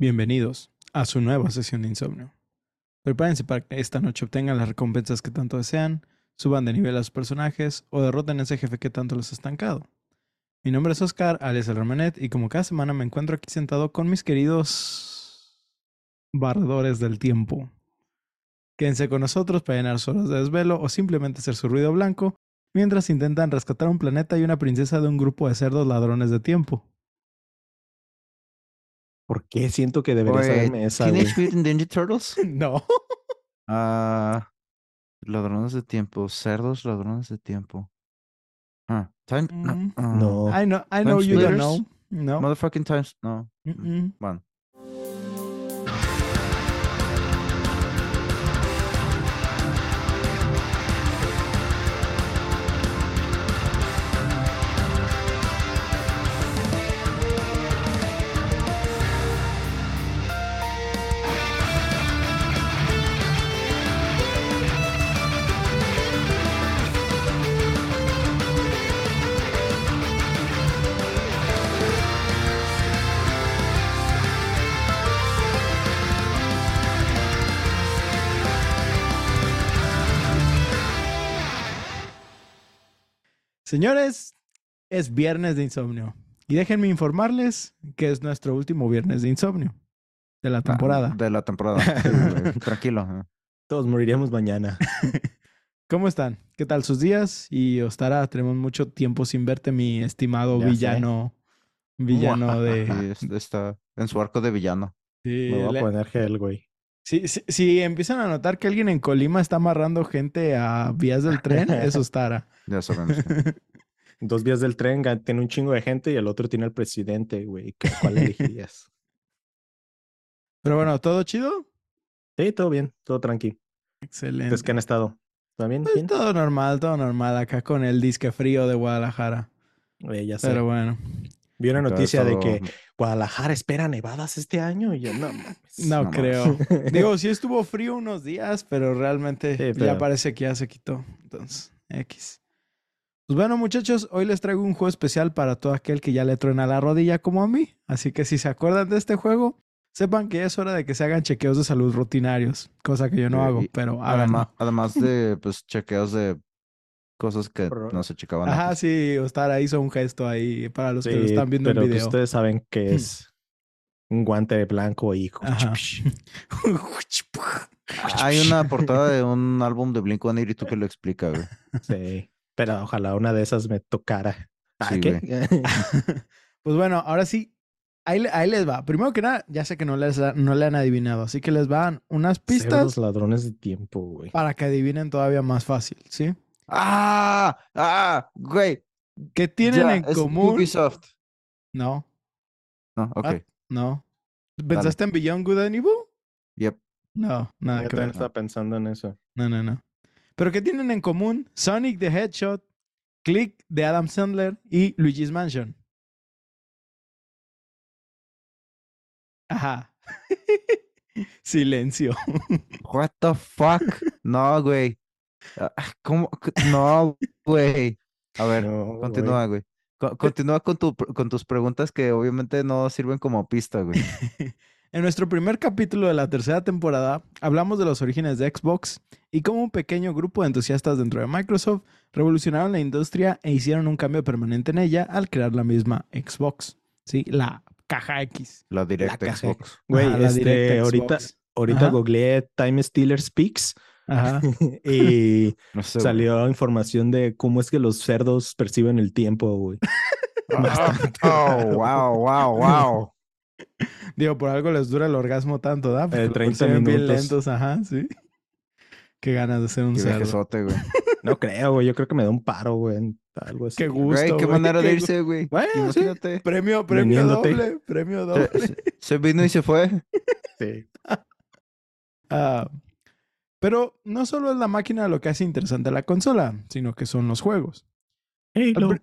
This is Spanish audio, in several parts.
Bienvenidos a su nueva sesión de insomnio. Prepárense para que esta noche obtengan las recompensas que tanto desean, suban de nivel a sus personajes o derroten a ese jefe que tanto los ha estancado. Mi nombre es Oscar, alias el Romanet, y como cada semana me encuentro aquí sentado con mis queridos barredores del tiempo. Quédense con nosotros para llenar sus de desvelo o simplemente hacer su ruido blanco mientras intentan rescatar un planeta y una princesa de un grupo de cerdos ladrones de tiempo. ¿Por qué siento que debería saberme esa, güey? Teenage Mutant Ninja Turtles. No. Ah, ladrones de tiempo. Cerdos, ladrones de tiempo. Ah, time. no, Mm. ah, No. I know, I know you don't know. No. Motherfucking times. No. Mm-mm. Bueno. Señores, es viernes de insomnio. Y déjenme informarles que es nuestro último viernes de insomnio de la temporada. Ah, de la temporada. Sí, Tranquilo. Todos moriríamos mañana. ¿Cómo están? ¿Qué tal sus días? Y Ostara, tenemos mucho tiempo sin verte, mi estimado Ya sé. villano. Villano de. Sí, es- está en su arco de villano. Sí, Me voy le- a poner gel, güey. Si, si- si empiezan a notar que alguien en Colima está amarrando gente a vías del tren, eso es Ostara. Ya sabemos. Dos vías del tren tiene un chingo de gente y el otro tiene al presidente, güey. ¿Qué- ¿Cuál elegirías? Pero bueno, ¿todo chido? Sí, todo bien, todo tranqui. Excelente. ¿Es que han estado? ¿También? Pues bien? todo normal, todo normal acá con el disque frío de Guadalajara. Eh, ya sé. Pero bueno. Vi una noticia de todo- que Guadalajara espera nevadas este año y yo no mames. No, No creo. Digo, sí estuvo frío unos días, pero realmente Sí, ya pero- parece que ya se quitó. Entonces, X. Pues bueno, muchachos, hoy les traigo un juego especial para todo aquel que ya le truena la rodilla como a mí. Así que si se acuerdan de este juego, sepan que ya es hora de que se hagan chequeos de salud rutinarios. Cosa que yo no hago, y pero Además, además de pues chequeos de cosas que Por- no se checaban Ajá, antes. sí, Ostara hizo un gesto ahí para los que lo están viendo pero en que video. ustedes saben que es un guante blanco y... Ajá. Hay una portada de un álbum de Blink-182 que lo explica, güey. Sí, pero ojalá una de esas me tocara. Ah, Sí, ¿qué? Pues bueno, ahora sí, ahí, ahí les va. Primero que nada, ya sé que no, les, no le han adivinado, así que les van unas pistas Cerdos ladrones de tiempo, güey. para que adivinen todavía más fácil, ¿sí? ¡Ah! ¡Ah! Güey. ¿Qué tienen ya, en es común? Ubisoft. No, No, ok. Ah. no. ¿Pensaste en Beyond Good and Evil? Yep. No, nada Yo que ver. estaba pensando en eso. No, no, no. ¿Pero qué tienen en común? Sonic the Headshot, Click de Adam Sandler y Luigi's Mansion. Ajá. Silencio. What the fuck? No, güey. Ah, ¿Cómo? C- No, güey. A ver, No, continúa, güey. Co- Continúa con, tu, con tus preguntas que obviamente no sirven como pista, güey. En nuestro primer capítulo de la tercera temporada, hablamos de los orígenes de Xbox y cómo un pequeño grupo de entusiastas dentro de Microsoft revolucionaron la industria e hicieron un cambio permanente en ella al crear la misma Xbox. Sí, la caja X. La Direct caja. Xbox. Güey, este, ahorita, ahorita Ajá. googleé Time Stealer Speaks Ajá. y No sé, güey. salió información de cómo es que los cerdos perciben el tiempo, güey. Ah, Oh, wow, wow, wow. Digo, por algo les dura el orgasmo tanto, ¿da? Porque Eh, lo 30 perciben bien minutos. lentos, ajá, sí. Qué ganas de ser un Qué cerdo. güey. No creo, güey. Yo creo que me da un paro, güey. Algo así. Qué gusto. Güey, qué güey, manera de irse, güey. Bueno, sí. Premio, premio doble, premio doble. se- se vino y se fue. Sí. Ah, pero no solo es la máquina lo que hace interesante la consola, sino que son los juegos. Al, Halo.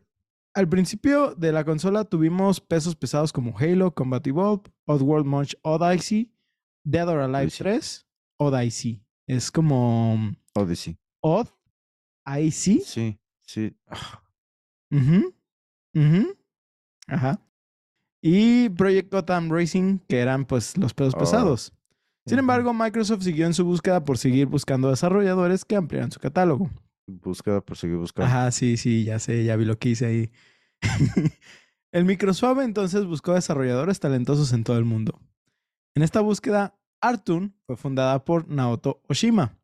al principio de la consola tuvimos pesos pesados como Halo, Combat Evolved, Oddworld Munch Odyssey, Dead or Alive Odyssey. 3, Odyssey. Es como Odyssey. Odd, Icy. Sí, sí. Ujú, ujú, Ajá. y Project Gotham Racing, que eran pues los pesos Oh. pesados. Sin embargo, Microsoft siguió en su búsqueda por seguir buscando desarrolladores que ampliaran su catálogo. Búsqueda por seguir buscando. Ajá, sí, sí, ya sé, ya vi lo que hice ahí. el Microsoft entonces buscó desarrolladores talentosos en todo el mundo. En esta búsqueda, Artun fue fundada por Naoto Oshima.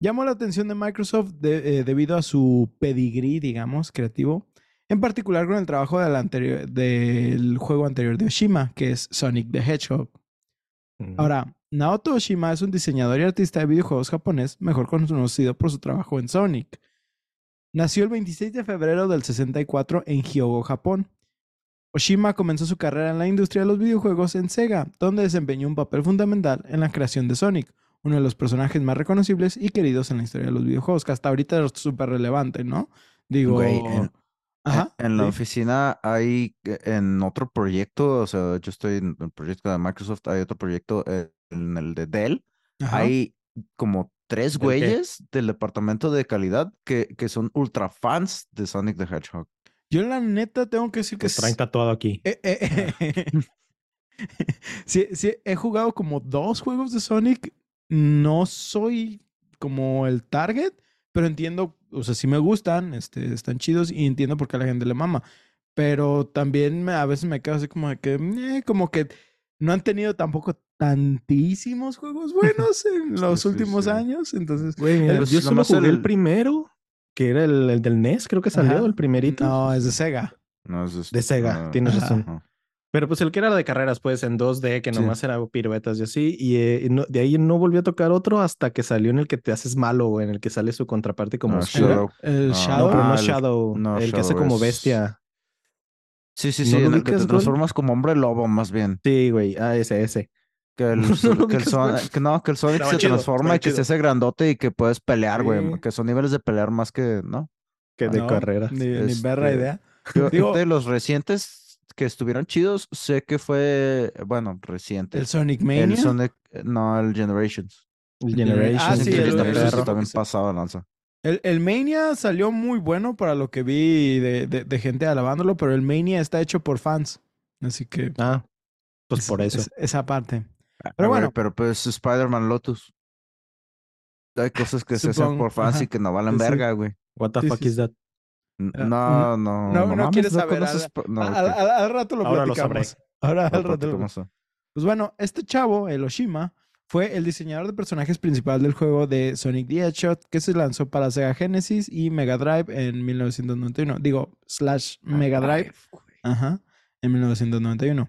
Llamó la atención de Microsoft de- eh, debido a su pedigrí, digamos, creativo, en particular con el trabajo del, anterior- del juego anterior de Oshima, que es Sonic the Hedgehog. Ahora, Naoto Oshima es un diseñador y artista de videojuegos japonés, mejor conocido por su trabajo en Sonic. Nació el 26 de febrero del 64 en Hyogo, Japón. Oshima comenzó su carrera en la industria de los videojuegos en Sega, donde desempeñó un papel fundamental en la creación de Sonic, uno de los personajes más reconocibles y queridos en la historia de los videojuegos, que hasta ahorita es súper relevante, ¿no? Digo... Güey, en- Ajá. En la sí. oficina hay, eh, en otro proyecto, o sea, yo estoy en el proyecto de Microsoft, hay otro proyecto eh, en el de Dell. Ajá. Hay como tres güeyes del departamento de calidad que, que son ultra fans de Sonic the Hedgehog. Yo la neta tengo que decir que... Traen tatuado aquí. Eh, eh, eh. sí, sí, he jugado como dos juegos de Sonic. No soy como el target, pero entiendo, o sea, sí me gustan, este, están chidos y entiendo por qué a la gente le mama. Pero también me- a veces me quedo así como de que, eh, como que no han tenido tampoco tantísimos juegos buenos en los sí, últimos sí. años. Entonces, Güey, mira, Pues yo solo nomás jugué el... el- primero, que era el, el del NES, creo que salió, Ajá. el primerito. no, es de Sega. No, es De Sega, tienes Ajá. razón. ajá. Pero pues el que era de carreras, pues en 2D, que Sí. nomás era piruetas y así. Y eh, y no- de ahí no volvió a tocar otro hasta que salió en el que te haces malo, güey, en el que sale su contraparte como Ah. Shadow. El No, Shadow. No, pero no Ah, el- Shadow. no, el que hace como es- bestia. Sí, sí, ¿No sí, en el que te Gol? transformas como hombre lobo, más bien. Sí, güey. Ah, ese, ese. Que el, ¿No lo que el ubicas, Son- güey? que no, que el Sonic Estaba se chido, transforma y que se chido. hace grandote y que puedes pelear, güey. Sí. Que son niveles de pelear más que, ¿no? Que de No, carreras. Ni, ni perra Este, idea. Yo, Digo- de los recientes que estuvieron chidos, sé que fue, bueno, reciente. El Sonic El Mania. Sonic, no, el Generations. El Gener- Generation. Ah, sí, el- el- el- sí. pasado lanza. El, el Mania salió muy bueno para lo que vi de, de- de gente alabándolo, pero el Mania está hecho por fans. Así que. Ah, pues es- por eso. es- esa parte. Pero bueno. pero pues Spider-Man Lotus. Hay cosas que se hacen por fans ajá. y que no valen Sí, sí. verga, güey. What the Sí, fuck sí, is that? Ah, No, no, no, no mames, quieres saber, conoces al- Sp- no, al, ¿qué? al- al rato lo Ahora lo platicamos. sabré. Ahora al No, rato lo-. Pues bueno, este chavo, el Oshima, fue el diseñador de personajes principal del juego de Sonic the Hedgehog que se lanzó para Sega Genesis y Mega Drive en 1991. Digo, slash Mega Drive. Ajá, en 1991.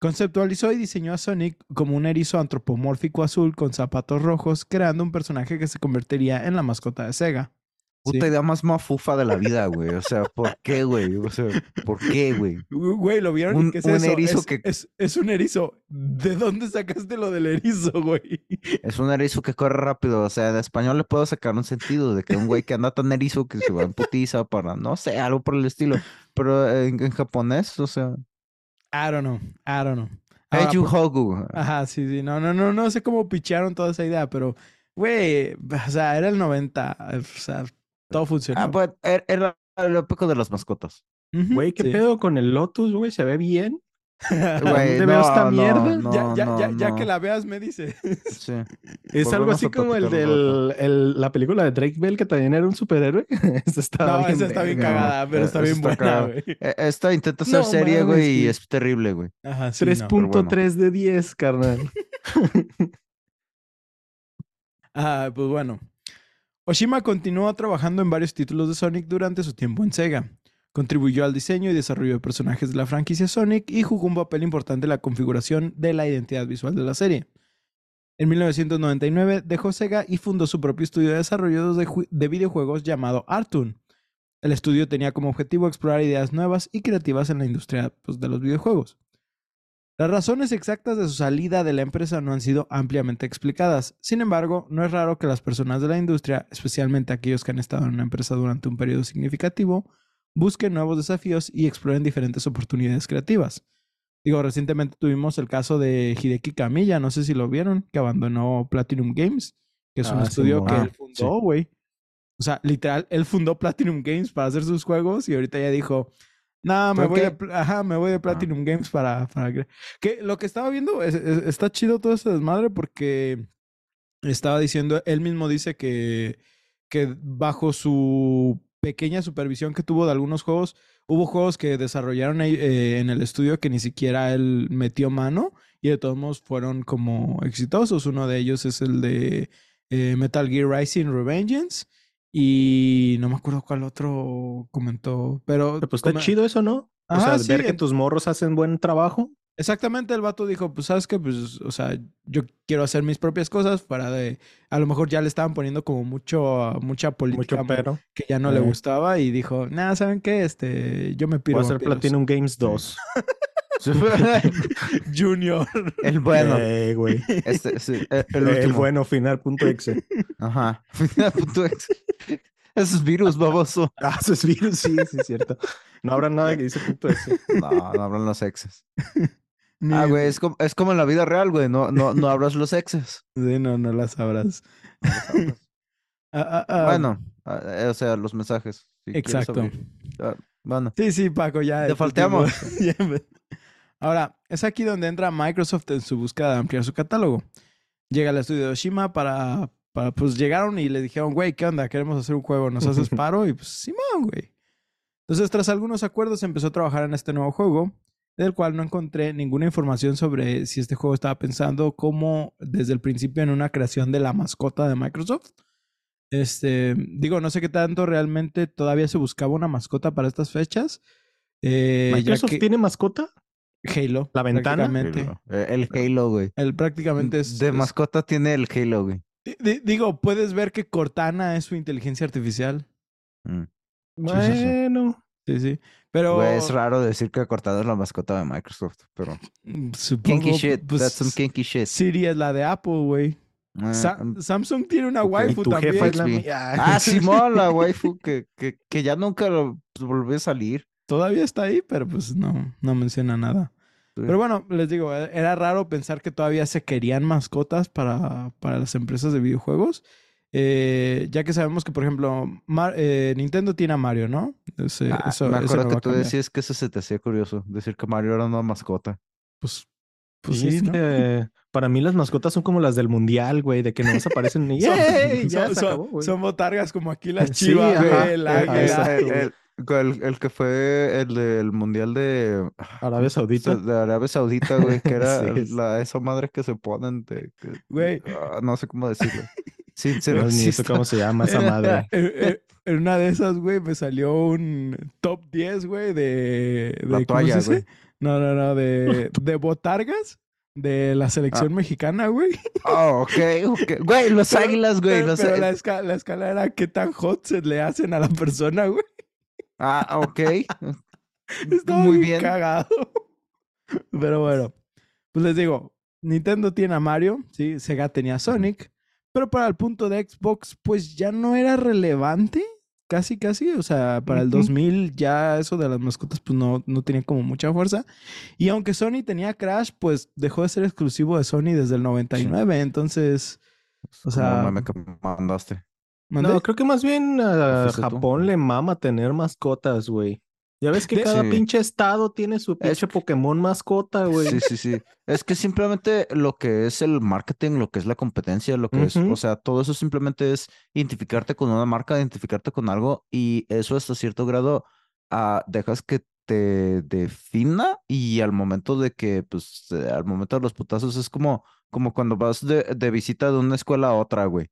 Conceptualizó y diseñó a Sonic como un erizo antropomórfico azul con zapatos rojos, creando un personaje que se convertiría en la mascota de Sega. Puta Sí. idea más mafufa de la vida, güey. O sea, ¿por qué, güey? O sea, ¿por qué, güey? Güey, ¿lo vieron? ¿Y Un- qué es un eso? erizo es, que- es, es un erizo. ¿De dónde sacaste lo del erizo, güey? Es un erizo que corre rápido. O sea, de español le puedo sacar un sentido de que un güey que anda tan erizo que se va en putiza para, no sé, algo por el estilo. Pero en, en japonés, o sea, I don't know. I don't know. Ahora, por- Hogu. Ajá, sí, sí. No, no, no, no sé cómo picharon toda esa idea, pero, güey, o sea, era el 90. O sea, todo funcionó. Ah, pues er- era el época de las mascotas. Güey, ¿qué sí. pedo con el Lotus, güey? ¿Se ve bien? Güey, ¿Dónde veo esta no, mierda? no, ya, ya, no, ya, ya no. que la veas, me dice. Sí. Es algo así como el de la película de Drake Bell, que también era un superhéroe. Esa está No, bien esa está bien cagada, pero está bien está buena, güey. E- Esta intenta ser No serie, mames, güey, y es terrible, güey. Ajá, sí, no. 3.3 de 10, carnal. Ah, pues bueno. Oshima continuó trabajando en varios títulos de Sonic durante su tiempo en Sega. Contribuyó al diseño y desarrollo de personajes de la franquicia Sonic y jugó un papel importante en la configuración de la identidad visual de la serie. En 1999 dejó Sega y fundó su propio estudio de desarrollo de, ju- de videojuegos llamado Artoon. El estudio tenía como objetivo explorar ideas nuevas y creativas en la industria pues, de los videojuegos. Las razones exactas de su salida de la empresa no han sido ampliamente explicadas. Sin embargo, no es raro que las personas de la industria, especialmente aquellos que han estado en una empresa durante un periodo significativo, busquen nuevos desafíos y exploren diferentes oportunidades creativas. Digo, recientemente tuvimos el caso de Hideki Kamiya, no sé si lo vieron, que abandonó Platinum Games, que es un Ah, estudio que Ah, él fundó, güey. O sea, literal, él fundó Platinum Games para hacer sus juegos y ahorita ya dijo, No, me ¿Por voy, de, ajá, me voy de Platinum Games para, para... Que lo que estaba viendo, es- es- está chido todo ese desmadre porque estaba diciendo, él mismo dice que, que bajo su pequeña supervisión que tuvo de algunos juegos, hubo juegos que desarrollaron eh, en el estudio que ni siquiera él metió mano y de todos modos fueron como exitosos. Uno de ellos es el de eh, Metal Gear Rising Revengeance y no me acuerdo cuál otro comentó, pero... Pues está come- chido eso, ¿no? O Ajá, sea, sí, ver que tus morros hacen buen trabajo. Exactamente, el vato dijo, pues sabes que, pues, o sea, yo quiero hacer mis propias cosas para de, a lo mejor ya le estaban poniendo como mucho, mucha política Mucho pero. que ya no le Eh. gustaba y dijo, nada, ¿saben qué? Este, yo me Voy piro a hacer vampiros". Platinum Games 2. Junior. el bueno. Eh, güey. Este, sí, el, el El, último. bueno final punto exe. Ajá. Punto ex. Eso es virus, baboso. Ah, eso es virus, sí, sí, es cierto. No habrá nada que dice punto exe. No, no hablan los exes. Ni- Ah, güey, es como, es como en la vida real, güey. No, no, no abras los exes. Sí, no, no las sabrás. No abras. Ah, ah, ah, Bueno, eh, o sea, los mensajes. si Exacto. Bueno, Sí, sí, Paco, ya. Te tu falteamos. Ahora, es aquí donde entra Microsoft en su búsqueda de ampliar su catálogo. Llega al estudio de Oshima para, para, pues llegaron y le dijeron, güey, ¿qué onda? Queremos hacer un juego, ¿nos haces paro? Y pues, Simón, güey. Entonces, tras algunos acuerdos, empezó a trabajar en este nuevo juego, del cual no encontré ninguna información sobre si este juego estaba pensando como desde el principio en una creación de la mascota de Microsoft. Este, digo, no sé qué tanto realmente todavía se buscaba una mascota para estas fechas. Eh, ¿Microsoft que tiene mascota? Halo. ¿La ventana? prácticamente. Halo. Eh, el Halo, güey. El prácticamente es. De es- mascota tiene el Halo, güey. di- di- digo, puedes ver que Cortana es su inteligencia artificial. Mm. Bueno. Sí, sí. Pero. Güey, es raro decir que cortado es la mascota de Microsoft, pero. mm, Supongo, Kinky shit. pues, That's some kinky shit. Siri es la de Apple, güey. Ah, Sa- mm, Samsung tiene una ok. Y waifu tu también. jefa es la mía. Ah, Simón, la waifu que, que, que ya nunca lo pues, volvió a salir. Todavía está ahí, pero pues no, no menciona nada. Sí. Pero bueno, les digo, e- era raro pensar que todavía se querían mascotas para, para las empresas de videojuegos. Eh, ya que sabemos que, por ejemplo, Mar- eh, Nintendo tiene a Mario, ¿no? Ese- Ah, eso, me eso acuerdo no que tú decías que eso se te hacía curioso, decir que Mario era una mascota. Pues, pues Sí, sí, es ¿no? que para mí las mascotas son como las del mundial, güey, de que no aparecen y Son- ¡Yay! Ya son, se son- acabó, güey. son botargas como aquí las chivas, güey, el Ah, águila. el, güey. el- el- el que fue el del mundial de, Arabia Saudita. de Arabia Saudita, güey, que era Sí, es- la, esa madre que se ponen de... que- Güey. ah, no sé cómo decirlo. Ser mío, ¿eso racista. ¿Cómo se llama esa madre? En, en- en una de esas, güey, me salió un top 10, güey, de, de. La ¿cómo se toalla, dice? güey. No, no, no, de, de botargas de la Ah. selección mexicana, güey. Oh, ok, ok. Güey, los Pero- águilas, güey. Pero, los pero á- la, esca- la escala era qué tan hot se le hacen a la persona, güey. Ah, ok. Estaba Muy bien bien. cagado. Pero bueno, pues les digo, Nintendo tiene a Mario, sí, Sega tenía a Sonic, pero para el punto de Xbox, pues ya no era relevante, casi, casi, o sea, para el Ujú. 2000 ya eso de las mascotas, pues no, no tenía como mucha fuerza. Y aunque Sony tenía Crash, pues dejó de ser exclusivo de Sony desde el 99, entonces, o sea, meme que mandaste. ¿mandé? No, creo que más bien a tú? Japón le mama tener mascotas, güey. Ya ves que De- cada Sí. pinche estado tiene su pinche Pokémon mascota, güey. Sí, sí, sí. Es que simplemente lo que es el marketing, lo que es la competencia, lo que es, o sea, todo eso simplemente es identificarte con una marca, identificarte con algo y eso hasta cierto grado ah, dejas que te defina y al momento de que, pues, eh, al momento de los putazos es como, como cuando vas de, de visita de una escuela a otra, güey.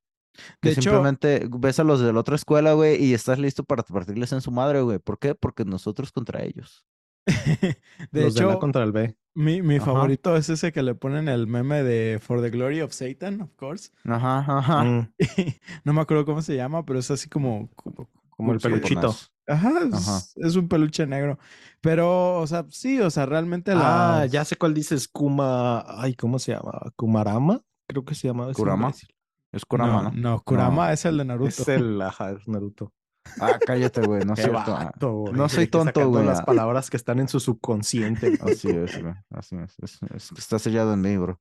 Que De hecho- simplemente ves a los de la otra escuela, güey, y estás listo para partirles en su madre, güey. ¿Por qué? Porque nosotros contra ellos. de Los de hecho, la contra el B. mi, mi favorito es ese que le ponen el meme de For the Glory of Satan, of course. Ajá, ajá. Mm, no me acuerdo cómo se llama, pero es así como. como- como el peluchito. ajá, es, Ajá. es un peluche negro. Pero, o sea, sí, o sea, realmente la. Ah, ya sé cuál dices, Kuma. Ay, ¿cómo se llama? ¿Kumarama? Creo que se llama. Kurama. imbécil. Es Kurama, no, ¿no? no, Kurama No. es el de Naruto. Es el, ajá, es Naruto. Ah, cállate, güey, no es cierto. vato, güey, No soy tonto, güey. las palabras que están en su subconsciente. Así es, güey. Así es. es- es- Está sellado en mí, bro.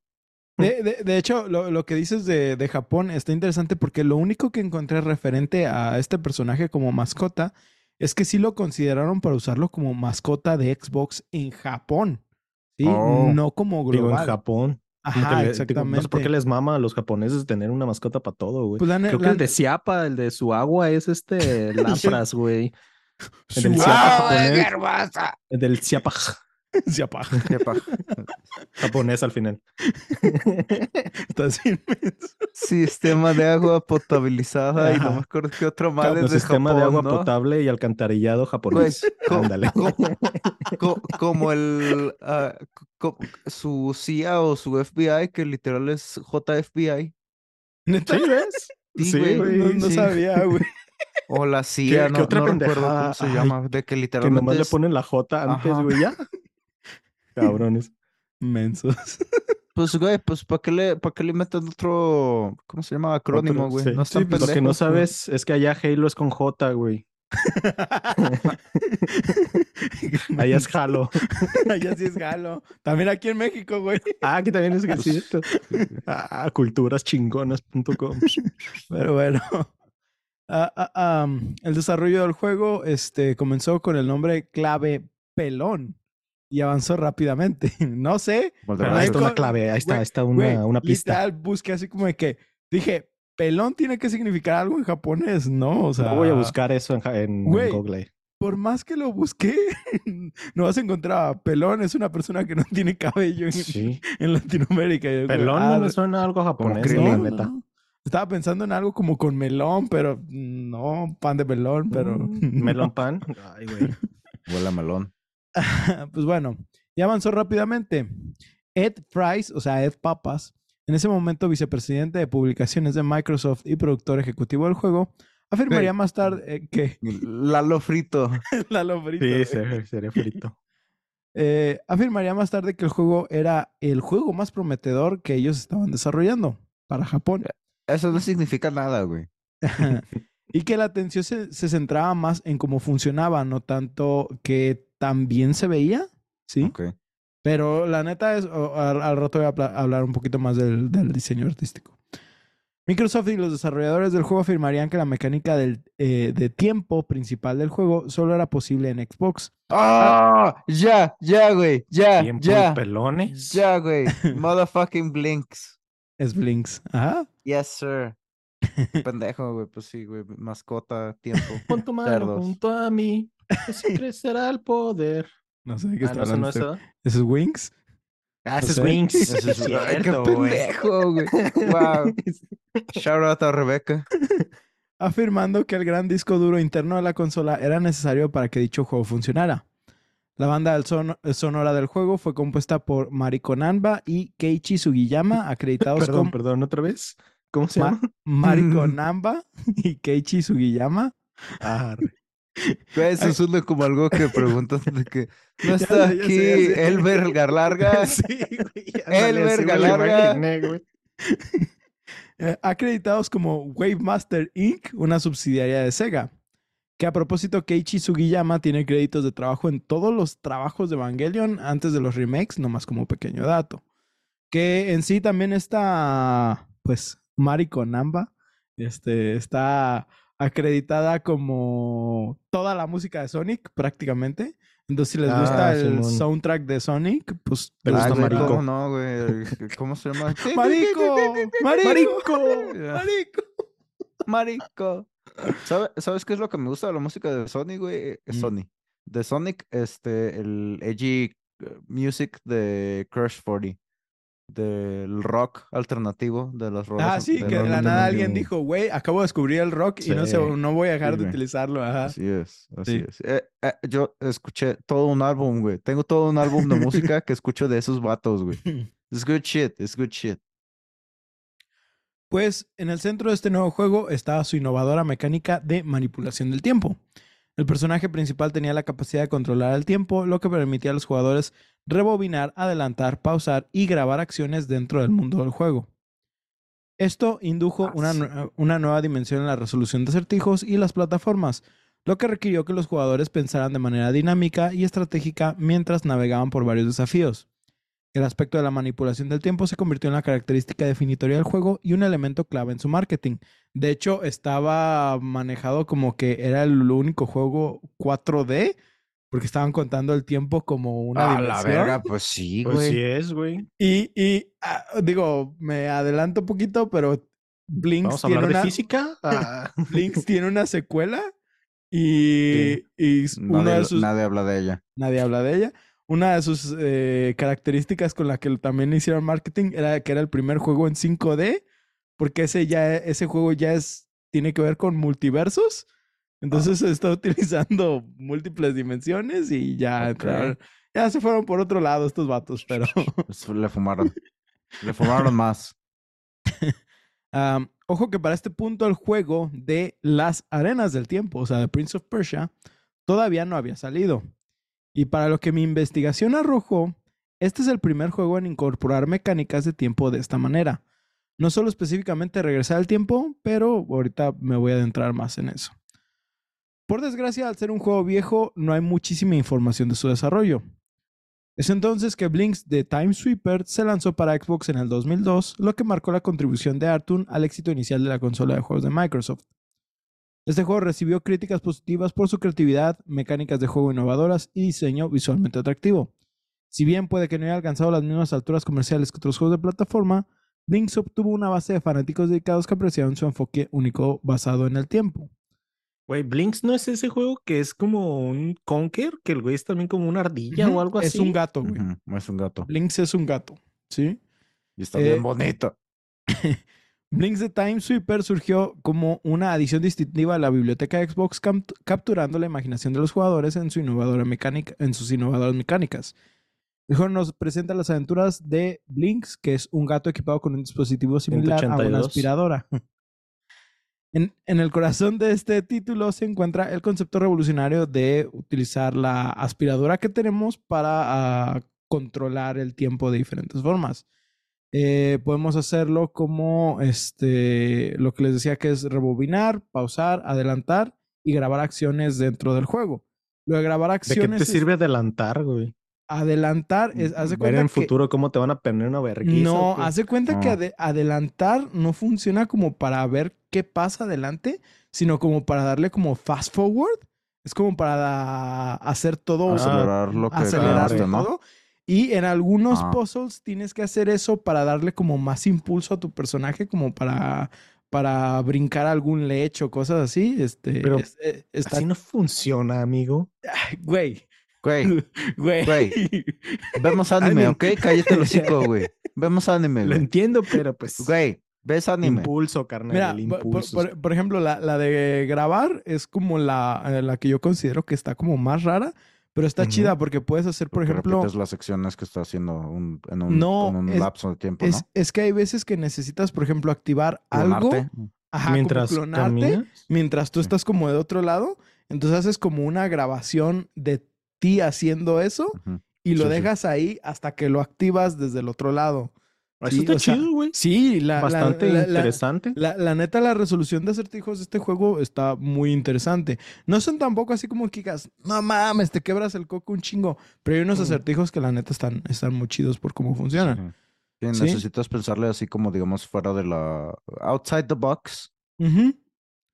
De, de- de hecho, lo, lo que dices de, de Japón está interesante porque lo único que encontré referente a este personaje como mascota es que sí lo consideraron para usarlo como mascota de Xbox en Japón. ¿sí? Oh. No como Digo, en global. Japón. Ajá, digo, exactamente. no sé por qué les mama a los japoneses tener una mascota para todo, güey. Pues la Creo que el de Ciapa, el de su agua es este Lapras, güey. El del Su- Ciapa ¡Ah, güey, qué japonés. hermosa! El del Ciapa Se apaga. Qué paja. japonés al final. Está así inmenso. Sistema de agua potabilizada y no me acuerdo qué otro más Como es de sistema de agua ¿no? potable y alcantarillado japonés. co- Ándale. co- co- como el co- su CIA o su FBI que literal es JFBI ¿Neta? ¿Sí ves? Sí, Sí, güey, güey. No, no sí. sabía, güey. o la CIA qué no, otra no recuerdo cómo se llama de que Que literalmente nomás le es- ponen la J antes, Ajá. güey, ya. Cabrones. Mensos. pues güey pues para qué le para qué le meten otro cómo se llama acrónimo güey sí. no Sí, pues Lo que no sabes es que allá Halo es con J, güey. Allá es Halo. Allá sí es galo. También aquí en México, güey. Ah, aquí también es que es cierto. Ah, culturaschingonas.com. Pero bueno. Ah, ah, el desarrollo del juego este, comenzó con el nombre clave pelón y avanzó rápidamente. No sé. Pero ahí ahí está una clave, ahí está, güey, está güey, una, una pista. Literal, busqué así como de que dije, pelón tiene que significar algo en japonés, ¿no? O sea, No voy a buscar eso en, ja- en Güey. Google. por más que lo busqué, no vas a encontrar. Pelón es una persona que no tiene cabello en, Sí. en Latinoamérica. Pelón ah, no me suena a algo japonés, no, neta. no. Estaba pensando en algo como con melón, pero no, pan de melón, pero. Mm, Melon pan. Ay, güey. huele a melón pues bueno, ya avanzó rápidamente. Ed Price, o sea, Ed Papas, en ese momento vicepresidente de publicaciones de Microsoft y productor ejecutivo del juego, afirmaría más tarde eh, que Lalo frito Lalo Brito, Sí, sería, sería frito. Eh, afirmaría más tarde que el juego era el juego más prometedor que ellos estaban desarrollando para Japón. eso no significa nada güey y que la atención se, se centraba más en cómo funcionaba, no tanto que también se veía, ¿sí? Ok. Pero la neta es, al, al rato voy a hablar un poquito más del, del diseño artístico. Microsoft y los desarrolladores del juego afirmarían que la mecánica del, eh, de tiempo principal del juego solo era posible en Xbox. ¡Ah! Ya, ya, güey. Ya, Tiempo ya. y pelones. Ya, güey. Motherfucking blinks. Es Blinks. Ajá. Yes, sir. Pendejo, güey. Pues sí, güey. Mascota, tiempo. Pon tu mano junto a mí. Así crecerá el poder. No sé de qué Ah, está no, eso no hablando. es usted. eso. ¿Eso es Wings? Ah, ese No es. Wings. Es- qué cierto, güey. pendejo, güey. Wow. Shout out a Rebeca. afirmando que el gran disco duro interno de la consola era necesario para que dicho juego funcionara. La banda del son- sonora del juego fue compuesta por Mariko Nanba y Keiichi Sugiyama, acreditados Perdón, como perdón, otra vez. ¿Cómo se Ma- llama? Mariko Namba y Keiichi Sugiyama. Ah, re- Güey, eso suena como algo que preguntas de que no está ya aquí sé, ya sé. el verga larga. sí, güey. ándale, así verga me lo larga. imaginé, güey. eh, acreditados como Wavemaster Inc., una subsidiaria de Sega. Que a propósito, Keiichi Sugiyama tiene créditos de trabajo en todos los trabajos de Evangelion antes de los remakes, nomás como pequeño dato. Que en sí también está, pues, Mariko Namba. Este, está acreditada como toda la música de Sonic, prácticamente. Entonces, si les Ah, gusta el Simón. soundtrack de Sonic, pues Te gusta Marico. ¿Cómo no, güey? ¿Cómo se llama? ¡Marico! ¡Marico! ¡Marico! ¡Marico! Marico. ¿Sabe- ¿Sabes qué es lo que me gusta de la música de Sonic, güey? Eh, Mm. Sony. De Sonic, este, el edgy eh, music de Crush 40. Del rock alternativo de las rolas. Ah, sí, que de la nada alguien dijo, güey, acabo de descubrir el rock y no, Sí. no voy a dejar Sí, de utilizarlo. Ajá. Así es, así Sí. es. Eh, eh, yo escuché todo un álbum, güey. Tengo todo un álbum de música que escucho de esos vatos, güey. It's good shit, it's good shit. Pues en el centro de este nuevo juego estaba su innovadora mecánica de manipulación del tiempo. El personaje principal tenía la capacidad de controlar el tiempo, lo que permitía a los jugadores rebobinar, adelantar, pausar y grabar acciones dentro del mundo del juego. Esto indujo una, una nueva dimensión en la resolución de acertijos y las plataformas, lo que requirió que los jugadores pensaran de manera dinámica y estratégica mientras navegaban por varios desafíos. El aspecto de la manipulación del tiempo se convirtió en la característica definitoria del juego y un elemento clave en su marketing. De hecho, estaba manejado como que era el único juego 4D, porque estaban contando el tiempo como una A la dimensión. verga, pues sí, Pues güey. sí es, güey. Y, y, ah, digo, me adelanto un poquito, pero Blinks Vamos a tiene hablar de una, física. Ah, Blinks tiene una secuela y, y s- una Nadie, de sus, nadie habla de ella. nadie habla de ella. Una de sus eh, características con la que también hicieron marketing era que era el primer juego en 5D, porque ese ya ese juego ya es tiene que ver con multiversos. Entonces se está utilizando múltiples dimensiones y ya ya se fueron por otro lado estos vatos, pero Pues le fumaron. le fumaron más. Ojo que para este punto el juego de las arenas del tiempo, o sea, de Prince of Persia, todavía no había salido. Y para lo que mi investigación arrojó, este es el primer juego en incorporar mecánicas de tiempo de esta manera. No solo específicamente regresar al tiempo, pero ahorita me voy a adentrar más en eso. Por desgracia, al ser un juego viejo, no hay muchísima información de su desarrollo. Es entonces que Blinks de Time Sweeper se lanzó para Xbox en el 2002, lo que marcó la contribución de Artun al éxito inicial de la consola de juegos de Microsoft. Este juego recibió críticas positivas por su creatividad, mecánicas de juego innovadoras y diseño visualmente atractivo. Si bien puede que no haya alcanzado las mismas alturas comerciales que otros juegos de plataforma, Blinks obtuvo una base de fanáticos dedicados que apreciaron su enfoque único basado en el tiempo. Güey, Blinks no es ese juego que es como un Conker, que el güey es también como una ardilla o algo así. Es un gato, güey. Ujú, Es un gato. Blinks es un gato, ¿sí? Y está Eh, bien bonito. Blinks the Time Sweeper surgió como una adición distintiva a la biblioteca de Xbox, capturando la imaginación de los jugadores en, su innovadora mecánica, en sus innovadoras mecánicas. El juego nos presenta las aventuras de Blinks, que es un gato equipado con un dispositivo similar a una 182. aspiradora. En, en el corazón de este título se encuentra el concepto revolucionario de utilizar la aspiradora que tenemos para ah, controlar el tiempo de diferentes formas. Eh, podemos hacerlo como este, lo que les decía que es rebobinar, pausar, adelantar y grabar acciones dentro del juego. Lo de grabar ¿De qué acciones te es- sirve adelantar, güey? adelantar es, haz de Ver cuenta en que- futuro cómo te van a poner una vergüenza. no, haz de cuenta que Ah. ade- adelantar no funciona como para ver qué pasa adelante, sino como para darle como fast forward. Es como para da- hacer todo, Ah, Acelerar lo que acelerar todo. ¿no? Y en algunos Ah. puzzles tienes que hacer eso para darle como más impulso a tu personaje, como para, para brincar algún lecho, cosas así. Este, Pero es- eh, está, Así no funciona, amigo. Ay, güey, Güey, güey. Güey. vemos anime. ¿ok? Cállate el hocico, güey. Vemos anime, Lo güey. entiendo, pero pues. Güey, ves anime. Impulso, carnal. Mira, el por- por, impulso. por- por ejemplo, la, la de grabar es como la, eh, la que yo considero que está como más rara, pero está chida porque puedes hacer, por Porque ejemplo, repites las secciones que está haciendo un- en un, No, en un es- lapso de tiempo, es, ¿no? es que hay veces que necesitas, por ejemplo, activar algo, ajá, como Mientras clonarte, caminas. mientras tú Sí. estás como de otro lado, entonces haces como una grabación de ti haciendo eso y lo Sí, sí. dejas ahí hasta que lo activas desde el otro lado. Eso Sí, está chido, güey. Sí, la, Bastante la- la- interesante. La, la neta, la resolución de acertijos de este juego está muy interesante. No son tampoco así como que digas, no mames, te quebras el coco un chingo. Pero hay unos Mm. acertijos que la neta están, están muy chidos por cómo funcionan. Sí. Sí, ¿Sí? necesitas pensarle así como, digamos, fuera de la... Outside the box.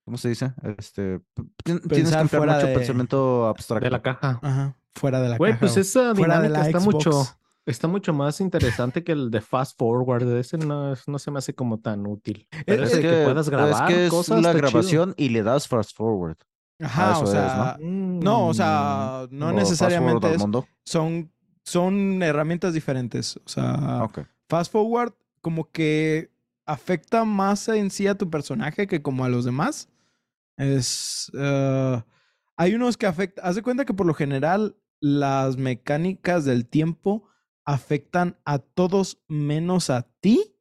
¿Cómo se dice? Este, tienes que emplear mucho de- pensamiento abstracto. De la caja. Ajá. Fuera de la Güey, caja. pues güey. esa Fuera de dinámica la está Xbox. mucho, está mucho más interesante que el de Fast Forward. Ese no, es- no se me hace como tan útil. Pero Es de que, puedas grabar es que es cosas la chido. grabación y le das fast forward. Ajá, o es, sea, no, o sea, no O fast necesariamente es- son, son herramientas diferentes. O sea, fast forward como que afecta más en sí a tu personaje que como a los demás. Es. eh, hay unos que afectan. Haz de cuenta que por lo general las mecánicas del tiempo afectan a todos menos a ti.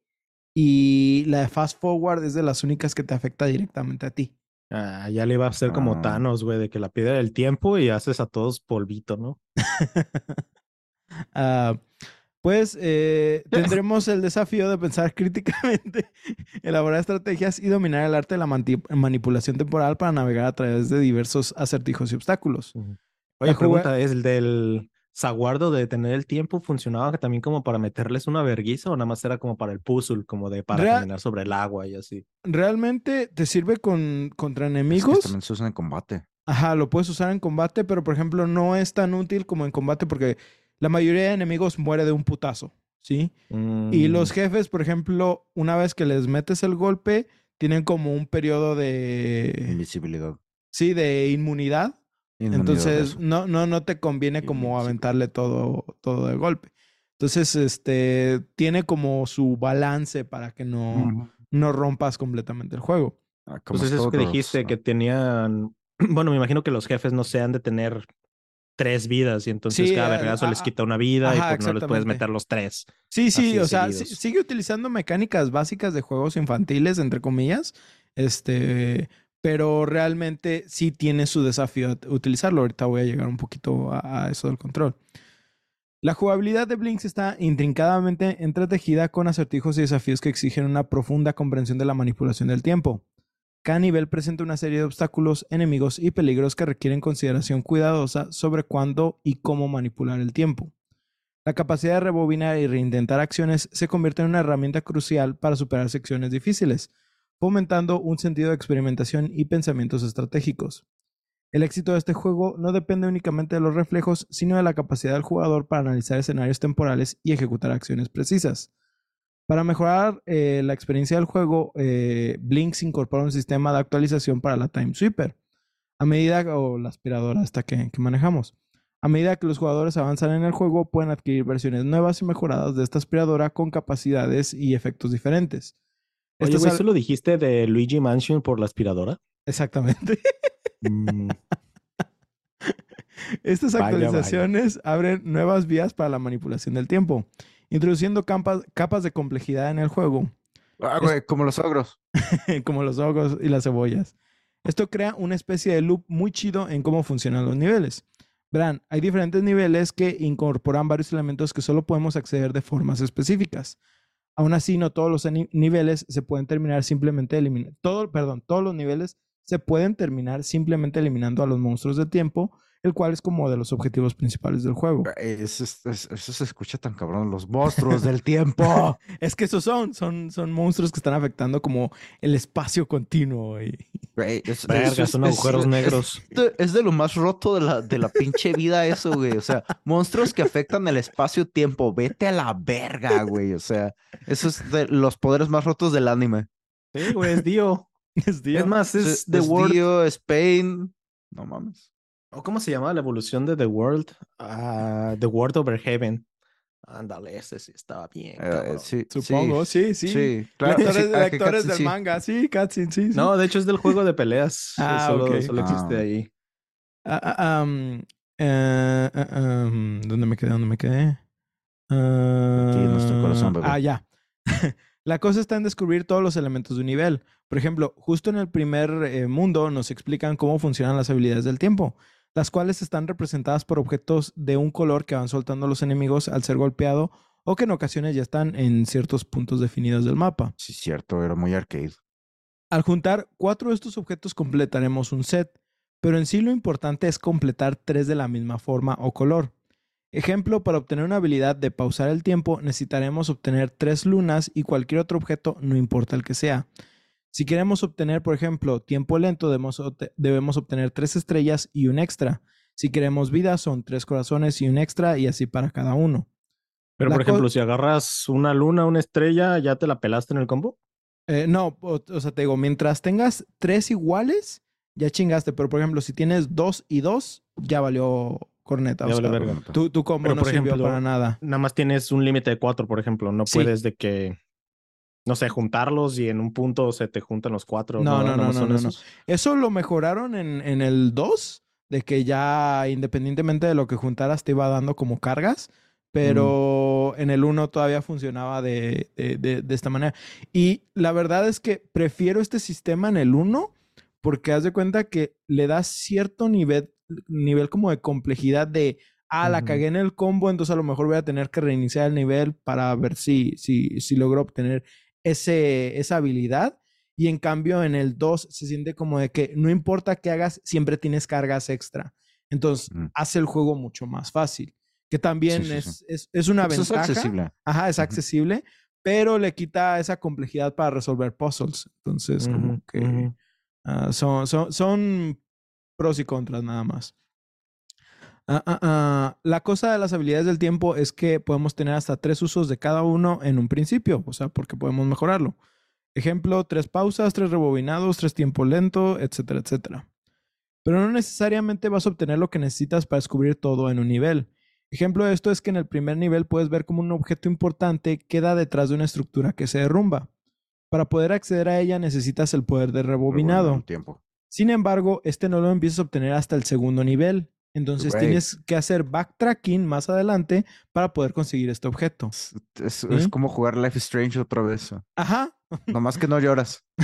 Y la de fast forward es de las únicas que te afecta directamente a ti. Ah, ya le iba a ser como Ah. Thanos, güey, de que la piedra del tiempo y haces a todos polvito, ¿no? Ah, pues eh, tendremos el desafío de pensar críticamente, elaborar estrategias y dominar el arte de la manipulación temporal para navegar a través de diversos acertijos y obstáculos. Oye, La pregunta, ¿es el del Saguardo de detener el tiempo funcionaba también como para meterles una verguiza o nada más era como para el puzzle, como de para Real- caminar sobre el agua y así. Realmente te sirve con, contra Es que enemigos. también se usan en combate. Ajá, lo puedes usar en combate, pero por ejemplo no es tan útil como en combate porque la mayoría de enemigos muere de un putazo, ¿sí? Y Mm, los jefes, por ejemplo, una vez que les metes el golpe, tienen como un periodo de... Invisibilidad. Sí, de inmunidad. Inmunidad, Entonces, no, no, no te conviene como aventarle todo, todo de golpe. Entonces, este, tiene como su balance para que no, no rompas completamente el juego. Ah, como Pues es eso que dijiste, ¿no? que tenían, bueno, me imagino que los jefes no sean de tener tres vidas y entonces Sí, cada a- vergazo les quita una vida ajá, y pues no les puedes meter los tres. Sí, sí, o sea, sigue utilizando mecánicas básicas de juegos infantiles, entre comillas, este, pero realmente sí tiene su desafío utilizarlo. Ahorita voy a llegar un poquito a, a eso del control. La jugabilidad de Blinks está intrincadamente entretejida con acertijos y desafíos que exigen una profunda comprensión de la manipulación del tiempo. Cada nivel presenta una serie de obstáculos, enemigos y peligros que requieren consideración cuidadosa sobre cuándo y cómo manipular el tiempo. La capacidad de rebobinar y reintentar acciones se convierte en una herramienta crucial para superar secciones difíciles, fomentando un sentido de experimentación y pensamientos estratégicos. El éxito de este juego no depende únicamente de los reflejos, sino de la capacidad del jugador para analizar escenarios temporales y ejecutar acciones precisas. Para mejorar eh, la experiencia del juego, eh, Blinks incorpora un sistema de actualización para la Time Sweeper, a medida, o la aspiradora que, que manejamos. A medida que los jugadores avanzan en el juego, pueden adquirir versiones nuevas y mejoradas de esta aspiradora con capacidades y efectos diferentes. Oye, Estas güey, al- ¿eso lo dijiste de Luigi Mansion por la aspiradora? Exactamente. Mm, Estas Vaya, vaya. actualizaciones abren nuevas vías para la manipulación del tiempo, introduciendo campas- capas de complejidad en el juego, Ah, güey, como los ogros. como los ojos y las cebollas. Esto crea una especie de loop muy chido en cómo funcionan los niveles. Verán, hay diferentes niveles que incorporan varios elementos que solo podemos acceder de formas específicas. Aún así, no todos los niveles se pueden terminar simplemente eliminando. Todo, perdón, todos los niveles se pueden terminar simplemente eliminando a los monstruos de tiempo, el cual es como de los objetivos principales del juego. Eso, es- es- eso se escucha tan cabrón. Los monstruos del tiempo. Es que esos son, son, son monstruos que están afectando como el espacio continuo. Y... Güey, es- Verga, eso es- son agujeros es- negros. de- Es de lo más roto de la, de la pinche vida eso, güey. O sea, monstruos que afectan el espacio-tiempo. Vete a la verga, güey. O sea, eso es de los poderes más rotos del anime. Sí, güey, es Dio. Es, Es más, es, Es, The es World. Dio, es Pain. No mames. ¿O cómo se llama la evolución de The World? Ah, The World Over Heaven. Ándale, ese sí estaba bien. Eh, sí, Supongo, sí, sí. Sí, claro. lectores sí, ah, lectores del sí. manga, sí, Katsin, sí. sí. No, de hecho es del juego de peleas. Ah, solo, ok. solo existe Ah. ahí. Ah, ah, eh, ¿Dónde me quedé? ¿Dónde me quedé? en nuestro corazón, bebé. Ah, ya. La cosa está en descubrir todos los elementos de un nivel. Por ejemplo, justo en el primer eh, mundo nos explican cómo funcionan las habilidades del tiempo, las cuales están representadas por objetos de un color que van soltando los enemigos al ser golpeado o que en ocasiones ya están en ciertos puntos definidos del mapa. Sí, cierto, era muy arcade. Al juntar cuatro de estos objetos completaremos un set, pero en sí lo importante es completar tres de la misma forma o color. Ejemplo, para obtener una habilidad de pausar el tiempo necesitaremos obtener tres lunas y cualquier otro objeto, no importa el que sea. Si queremos obtener, por ejemplo, tiempo lento, debemos, obte- debemos obtener tres estrellas y un extra. Si queremos vida, son tres corazones y un extra y así para cada uno. Pero, La por ejemplo, si agarras una luna, una estrella, ¿ya te la pelaste en el combo? Eh, no, o, o sea, te digo, mientras tengas tres iguales, ya chingaste. Pero, por ejemplo, si tienes dos y dos, ya valió corneta. Ya o sea, tu, tu combo Pero, no por sirvió ejemplo, para nada. Nada más tienes un límite de cuatro, por ejemplo. No Sí. puedes de que, no sé, juntarlos y en un punto se te juntan los cuatro. No, no, no, no, no, no. Eso lo mejoraron en, en el 2, de que ya independientemente de lo que juntaras te iba dando como cargas, pero en el 1 todavía funcionaba de, de- de- de esta manera. Y la verdad es que prefiero este sistema en el 1 porque haz de cuenta que le das cierto nivel, nivel como de complejidad de, ah, la Ujú. cagué en el combo, entonces a lo mejor voy a tener que reiniciar el nivel para ver si, si, si logro obtener ese, esa habilidad. Y en cambio en el 2 se siente como de que no importa qué hagas, siempre tienes cargas extra. Entonces Mm. hace el juego mucho más fácil. que también Sí, sí, es, es, es una Pues es ventaja. accesible. Ajá, es accesible, pero le quita esa complejidad para resolver puzzles. Entonces, como que ah, son, son, son pros y contras nada más. Ah, ah, ah, La cosa de las habilidades del tiempo es que podemos tener hasta tres usos de cada uno en un principio, o sea, porque podemos mejorarlo. Ejemplo, tres pausas, tres rebobinados, tres tiempo lento, etcétera, etcétera. Pero no necesariamente vas a obtener lo que necesitas para descubrir todo en un nivel. Ejemplo de esto es que en el primer nivel puedes ver como un objeto importante queda detrás de una estructura que se derrumba. Para poder acceder a ella necesitas el poder de rebobinado. Tiempo. Sin embargo, este no lo empiezas a obtener hasta el segundo nivel. Entonces tienes que hacer backtracking más adelante para poder conseguir este objeto. Es, es- es ¿Sí? como jugar Life is Strange otra vez. Ajá. Nomás que no lloras.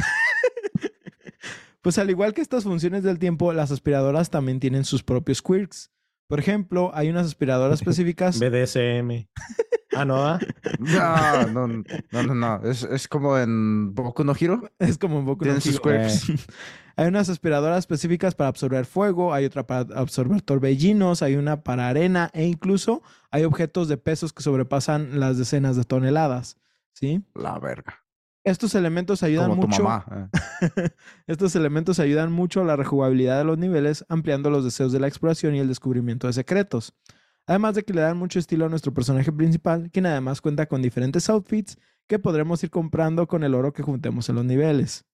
Pues al igual que estas funciones del tiempo, las aspiradoras también tienen sus propios quirks. Por ejemplo, hay unas aspiradoras específicas. BDSM. Ah, no, ¿ah? No, no, no, no, no. Es, es como en Boku no Hero. Es como un poco Tienen sus quirks. Hay unas aspiradoras específicas para absorber fuego, hay otra para absorber torbellinos, hay una para arena e incluso hay objetos de pesos que sobrepasan las decenas de toneladas. ¿Sí? La verga. Estos elementos ayudan Como tu mucho. mamá. eh. Estos elementos ayudan mucho a la rejugabilidad de los niveles, ampliando los deseos de la exploración y el descubrimiento de secretos. Además de que le dan mucho estilo a nuestro personaje principal, quien además cuenta con diferentes outfits que podremos ir comprando con el oro que juntemos en los niveles.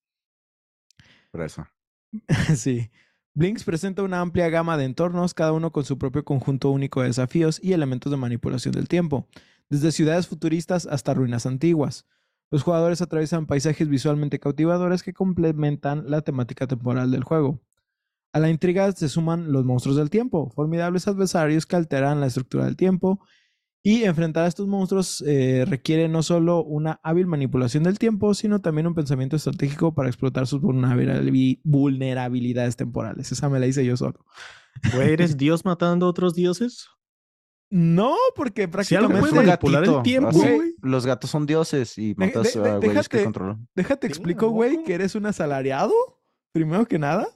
Por eso. sí. Blinks presenta una amplia gama de entornos, cada uno con su propio conjunto único de desafíos y elementos de manipulación del tiempo, desde ciudades futuristas hasta ruinas antiguas. Los jugadores atraviesan paisajes visualmente cautivadores que complementan la temática temporal del juego. A la intriga se suman los monstruos del tiempo, formidables adversarios que alteran la estructura del tiempo, y enfrentar a estos monstruos eh, requiere no solo una hábil manipulación del tiempo, sino también un pensamiento estratégico para explotar sus vulnerabi- vulnerabilidades temporales. Esa me la hice yo solo. Güey, ¿eres Dios matando a otros dioses? No, porque prácticamente... manipular el tiempo, güey. Los gatos son dioses y matas de- de- a güeyes que controlan. Déjate Sí, explico, ¿a güey, que eres un asalariado, primero que nada.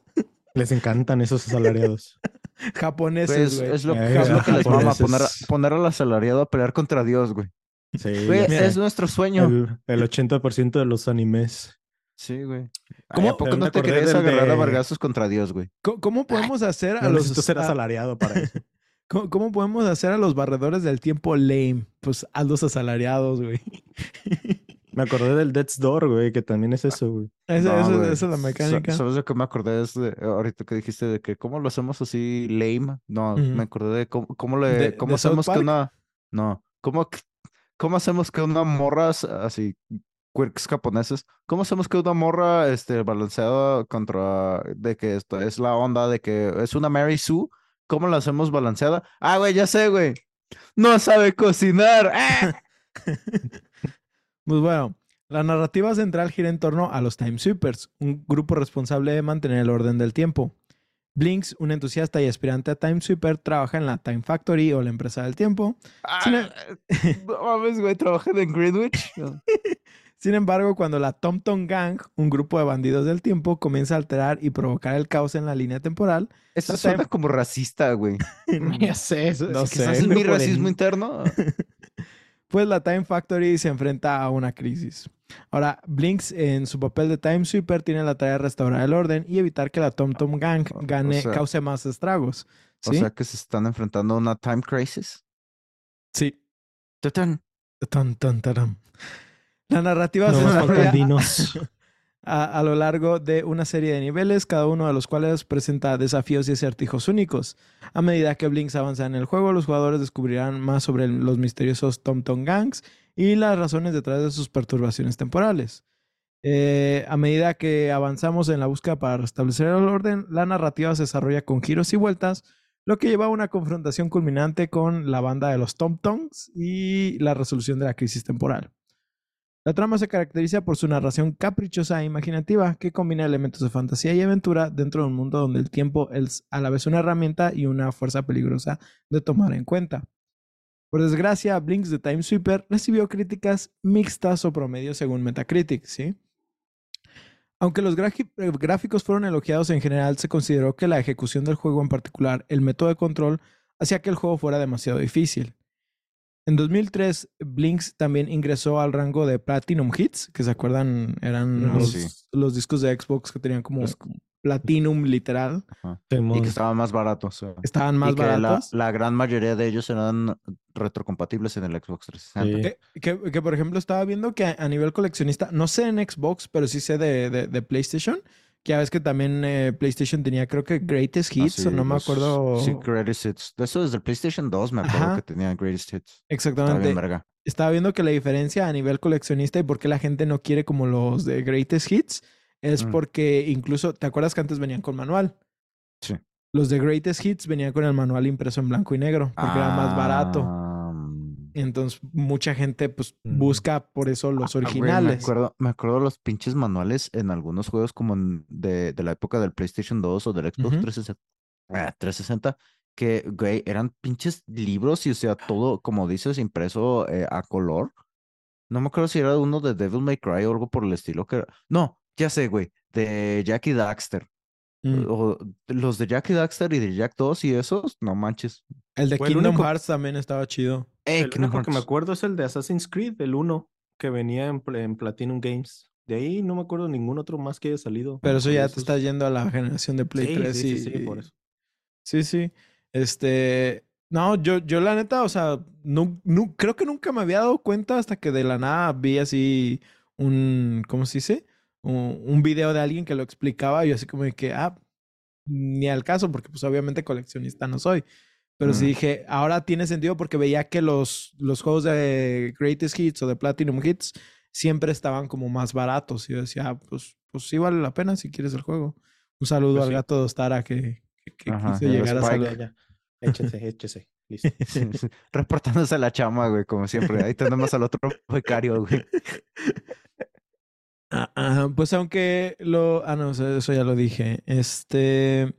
Les encantan esos asalariados. Japoneses, Pues, es lo, Eh, es lo que les mama, poner, a- poner al asalariado a pelear contra Dios, güey. Sí, Güey, es nuestro sueño. el, el 80% de los animes. Sí, güey. ¿Cómo? Ay, ¿A poco Me no te querías agarrar a vergazos contra Dios, güey? ¿Cómo podemos hacer a No los... necesito ser asalariado para eso. ¿cómo, cómo podemos hacer a los barredores del tiempo lame? Pues a los asalariados, güey. Me acordé del Death's Door, güey, que también es eso, güey. Esa, No, esa- güey. esa es la mecánica. ¿Sabes de qué me acordé? Es de, ahorita que dijiste de que cómo lo hacemos así lame. No, me acordé de cómo, cómo le, ¿De- cómo de hacemos que una, no, cómo, que- cómo hacemos que una morra así, quirks japoneses, cómo hacemos que una morra, este, balanceada contra, de que esto es la onda de que es una Mary Sue, ¿cómo la hacemos balanceada? Ah, güey, ya sé, güey. No sabe cocinar. ¡Ah! Pues bueno, la narrativa central gira en torno a los Time Sweepers, un grupo responsable de mantener el orden del tiempo. Blinks, un entusiasta y aspirante a Time Sweeper, trabaja en la Time Factory o la empresa del tiempo. Sin, Ah, no mames, güey, trabajan en Greenwich. sin embargo, cuando la Tom Tom Gang, un grupo de bandidos del tiempo, comienza a alterar y provocar el caos en la línea temporal, Eso suena Time- como racista, güey. Ya sé, eso, No es que sé, es mi racismo interno. pues la Time Factory se enfrenta a una crisis. Ahora, Blinks, en su papel de Time Sweeper, tiene la tarea de restaurar el orden y evitar que la Tom Tom Gang o gane, sea- cause más estragos. O sea que se están enfrentando a una time crisis. sí. La narrativa No se desarrolla. a, lo largo de una serie de niveles, cada uno de los cuales presenta desafíos y acertijos únicos. A medida que Blinks avanza en el juego, los jugadores descubrirán más sobre los misteriosos Tom Tom Gangs y las razones detrás de sus perturbaciones temporales. Eh, a medida que avanzamos en la búsqueda para restablecer el orden, la narrativa se desarrolla con giros y vueltas, lo que lleva a una confrontación culminante con la banda de los Tom Toms y la resolución de la crisis temporal. La trama se caracteriza por su narración caprichosa e imaginativa, que combina elementos de fantasía y aventura dentro de un mundo donde el tiempo es a la vez una herramienta y una fuerza peligrosa de tomar en cuenta. Por desgracia, Blinks de Time Sweeper recibió críticas mixtas o promedio según Metacritic, ¿sí? Aunque los gráficos fueron elogiados en general, se consideró que la ejecución del juego en particular, el método de control, hacía que el juego fuera demasiado difícil. En 2003, Blinks también ingresó al rango de Platinum Hits, que se acuerdan, eran los, Sí. los discos de Xbox que tenían como Los- Platinum literal. Ajá. Y que estaban más baratos. Estaban más y que la, baratos. la gran mayoría de ellos eran retrocompatibles en el Xbox 360. Sí. Que, que- que, por ejemplo, estaba viendo que a, a nivel coleccionista, no sé en Xbox, pero sí sé de, de- de PlayStation, que ya ves que también eh, PlayStation tenía, creo que Greatest Ah, Hits, sí, o no me acuerdo. Sí, Greatest Hits. Eso desde el PlayStation 2 me acuerdo Ajá. que tenía Greatest Hits. Estaba Exactamente. bien estaba viendo que la diferencia a nivel coleccionista y por qué la gente no quiere como los de Greatest Hits es Mm. porque incluso, ¿te acuerdas que antes venían con manual? Sí. Los de Greatest Hits venían con el manual impreso en blanco y negro porque era más barato. Entonces, mucha gente pues Mm. busca por eso los Ah, originales. me acuerdo, me acuerdo los pinches manuales en algunos juegos como de, de la época del PlayStation 2 o del Xbox Ujú. 360, ah, 360, que, güey, eran pinches libros y, o sea, todo, como dices, impreso eh, a color. No me acuerdo si era uno de Devil May Cry o algo por el estilo que era- No, ya sé, güey, de Jackie Daxter. Mm. O los de Jackie Daxter y de Jack 2 y esos, no manches. El de Kingdom único- Hearts también estaba chido. Ey, El único que me acuerdo es el de Assassin's Creed, el 1, que venía en, en Platinum Games. De ahí no me acuerdo ningún otro más que haya salido. Pero eso ya te esos. está yendo a la generación de Play Sí, 3 sí, y... sí, sí, por eso. Sí, sí. Este. No, yo, yo la neta, o sea, no, no- creo que nunca me había dado cuenta hasta que de la nada vi así un. ¿Cómo se dice? Un, un video de alguien que lo explicaba y yo así como de que, ah, ni al caso, porque pues obviamente coleccionista no soy. Pero sí dije, ahora tiene sentido porque veía que los, los juegos de Greatest Hits o de Platinum Hits siempre estaban como más baratos. Y yo decía, ah, pues, pues sí vale la pena si quieres el juego. Un saludo Pues al sí. gato de Ostara que, que, que Ajá, quiso llegar a saludar. Échese, échese. Listo. Reportándose a la chama, güey, como siempre. Ahí tenemos al otro becario, güey. Ah, ah, pues aunque lo... Ah, no, eso eso ya lo dije. Este...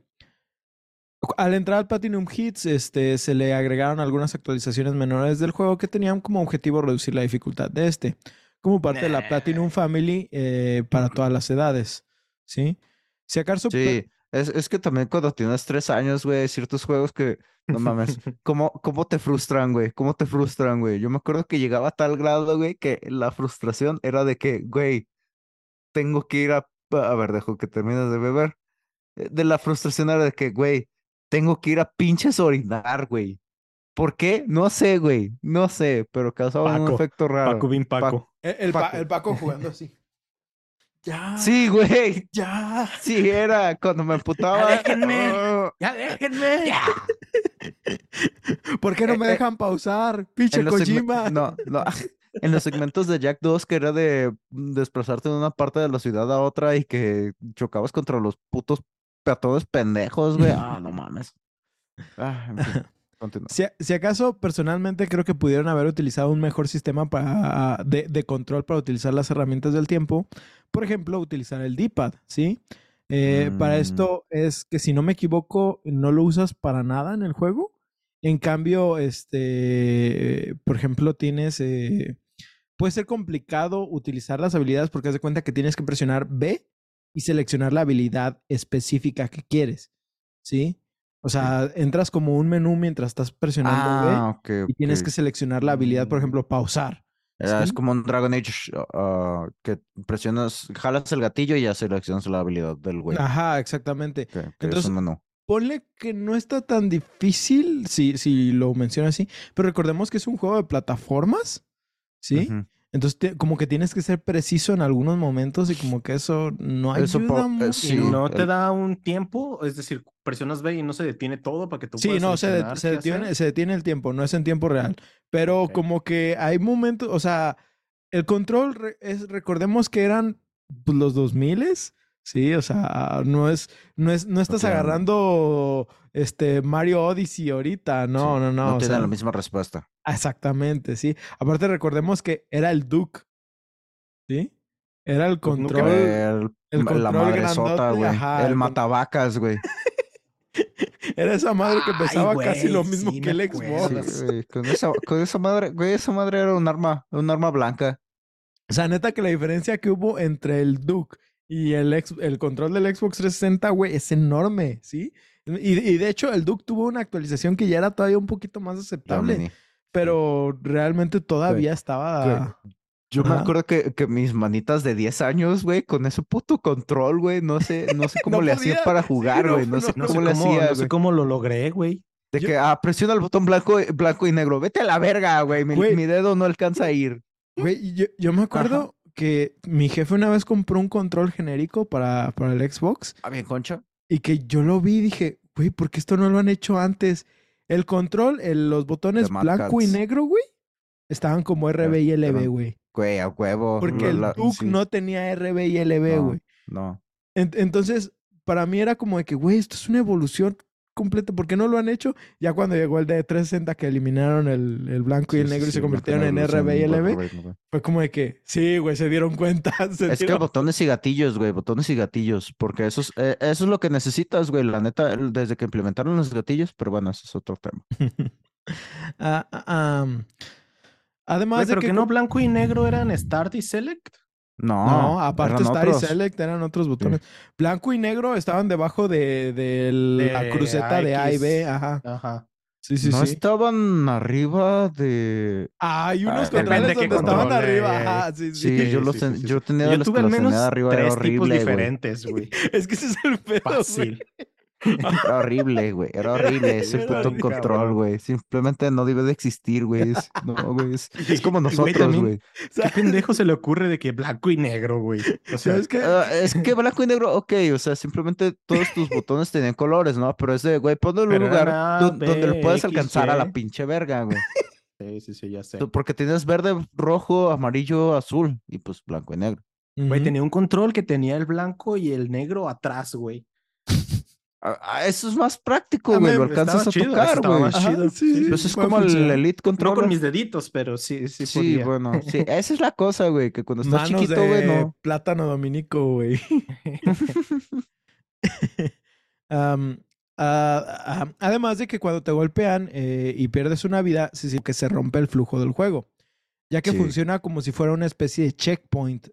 Al entrar al Platinum Hits, este, se le agregaron algunas actualizaciones menores del juego que tenían como objetivo reducir la dificultad de este, como parte de la Platinum Family eh, para todas las edades, ¿sí? Si acaso... Sí, es, es que también cuando tienes tres años, güey, ciertos juegos que, no mames, ¿cómo, cómo te frustran, güey? ¿Cómo te frustran, güey? Yo me acuerdo que llegaba a tal grado, güey, que la frustración era de que, güey, tengo que ir a... A ver, dejo que termines de beber. Eh, De la frustración era de que, güey, tengo que ir a pinches orinar, güey. ¿Por qué? No sé, güey. No sé, pero causaba un efecto raro. Paco, bien Paco. El, el Pa- Paco. el Paco jugando así. Ya. Sí, güey. Ya. Sí, era cuando me emputaba. déjenme. oh, ¡Ya déjenme! ¿Por qué no Eh, me eh, dejan pausar? Pinche Kojima. No, no. En los segmentos de Jack 2, que era de mm, desplazarte de una parte de la ciudad a otra y que chocabas contra los putos peatones pendejos, güey. Ah, no mames. Ah, en fin, continúa. Si, si acaso, personalmente creo que pudieron haber utilizado un mejor sistema para, de, de control para utilizar las herramientas del tiempo. Por ejemplo, utilizar el D-pad, ¿sí? Eh, Para Mm. esto es que, si no me equivoco, no lo usas para nada en el juego. En cambio, este, por ejemplo, tienes... eh, puede ser complicado utilizar las habilidades porque haz de cuenta que tienes que presionar B y seleccionar la habilidad específica que quieres, ¿sí? O sea, entras como un menú mientras estás presionando B Ah, ok, y tienes que seleccionar la habilidad, por Mm. ejemplo, pausar. Ah, Es ¿sí? como un Dragon Age ah, que presionas, jalas el gatillo y ya seleccionas la habilidad del güey. Ajá, exactamente. es Entonces, un menú. Ponle que no está tan difícil si, si lo menciono así, pero recordemos que es un juego de plataformas, ¿sí? Ujú. Entonces, te- como que tienes que ser preciso en algunos momentos y como que eso no ayuda Eso eh, mucho. sí, ¿Y no te da un tiempo? Es decir, presionas B y no se detiene todo para que tú Sí, puedas no, se, de- se detiene, hacer? se detiene el tiempo, no es en tiempo real. Pero Ok. como que hay momentos, o sea, el control, re- es, recordemos que eran pues, los 2000 sí, o sea, no es, no es, no estás tienen- agarrando este Mario Odyssey ahorita, no, sí, no, no. No o tiene sea, la misma respuesta. Exactamente, sí. Aparte recordemos que era el Duke, ¿sí? Era el control. El, el la control madresota, grandote, güey. ajá, el matavacas, güey. Era esa madre que Ay, pesaba casi lo mismo sí que el. Xbox. Sí, güey, Con esa, con esa madre, güey, esa madre era un arma, un arma blanca. O sea, neta que la diferencia que hubo entre el Duke y el, ex- el control del Xbox 360, güey, es enorme, ¿sí? Y, y de hecho, el Duke tuvo una actualización que ya era todavía un poquito más aceptable. Pero realmente todavía estaba. Yo me acuerdo que, que mis manitas de 10 años, güey, con ese puto control, güey, no sé, no sé cómo No le hacía podía. para jugar, güey, no, no, sé No cómo le cómo, hacía, no sé cómo lo logré, güey. De Yo- que, ah, presiona el botón blanco, blanco y negro, vete a la verga, güey, mi, mi dedo no alcanza a ir. Güey, yo, yo me acuerdo que mi jefe una vez compró un control genérico para, para el Xbox Ah, bien, concha. y que yo lo vi y dije, güey, ¿por qué esto no lo han hecho antes? El control, el- los botones blanco y negro, güey, estaban como RB y LB, güey. Güey, a huevo. Porque el Duke sí, no tenía RB y LB, No. güey. No. En- entonces, para mí era como de que, güey, esto es una evolución completa. ¿Por qué no lo han hecho? Ya cuando llegó el de 360 que eliminaron el, el blanco y el sí, negro y se convirtieron en RB y LB, fue como de que, sí, güey, se dieron cuenta. se Es que botones y gatillos, güey, botones y gatillos, porque eso es, eh, eso es lo que necesitas, güey, la neta, desde que implementaron los gatillos, pero bueno, eso es otro tema. Am. Además Güey, de pero que, que no co- blanco y negro eran Start y Select. No, no, aparte Star y otros. Select eran otros botones. Blanco y negro estaban debajo de, de la De cruceta de A y B. AX. Ajá. Ajá. Sí, sí, no sí. estaban arriba de... Ah, hay unos Ah, controles donde estaban arriba. Ajá, sí, sí. Sí, Sí, yo, los sí, ten- sí, sí, yo sí. tenía Yo los tuve que al los tenía menos de arriba, tres tipos horrible, diferentes, güey. Es que ese es el pedo, güey. Fácil. Era horrible, güey. Era horrible ese Era puto horrible, control, güey. Simplemente no debe de existir, güey. Es, no, güey. Es, es como nosotros, güey. ¿Qué pendejo se le ocurre de que blanco y negro, güey? O sea, ¿Sabes qué? Ah, es que blanco y negro, ok, o sea, simplemente todos tus botones tenían colores, ¿no? Pero es de, güey, ponlo en un lugar donde puedes X, alcanzar a la pinche verga, güey. sí, sí, sí, ya sé. Porque tienes verde, rojo, amarillo, azul y pues blanco y negro. Güey, tenía un control que tenía el blanco y el negro atrás, güey. Ah, ah, eso es más práctico, Ah, güey. Lo alcanzas a chido, tocar, güey. sí, sí. Pues es como el. Elite No Controller. con mis deditos, pero sí, sí, Sí, podía. bueno, sí, esa es la cosa, güey, que cuando estás Manos chiquito, güey, no. plátano dominico, güey. Además de que cuando te golpean eh, y pierdes una vida, sí, sí, que se rompe el flujo del juego, ya que Sí. funciona como si fuera una especie de checkpoint.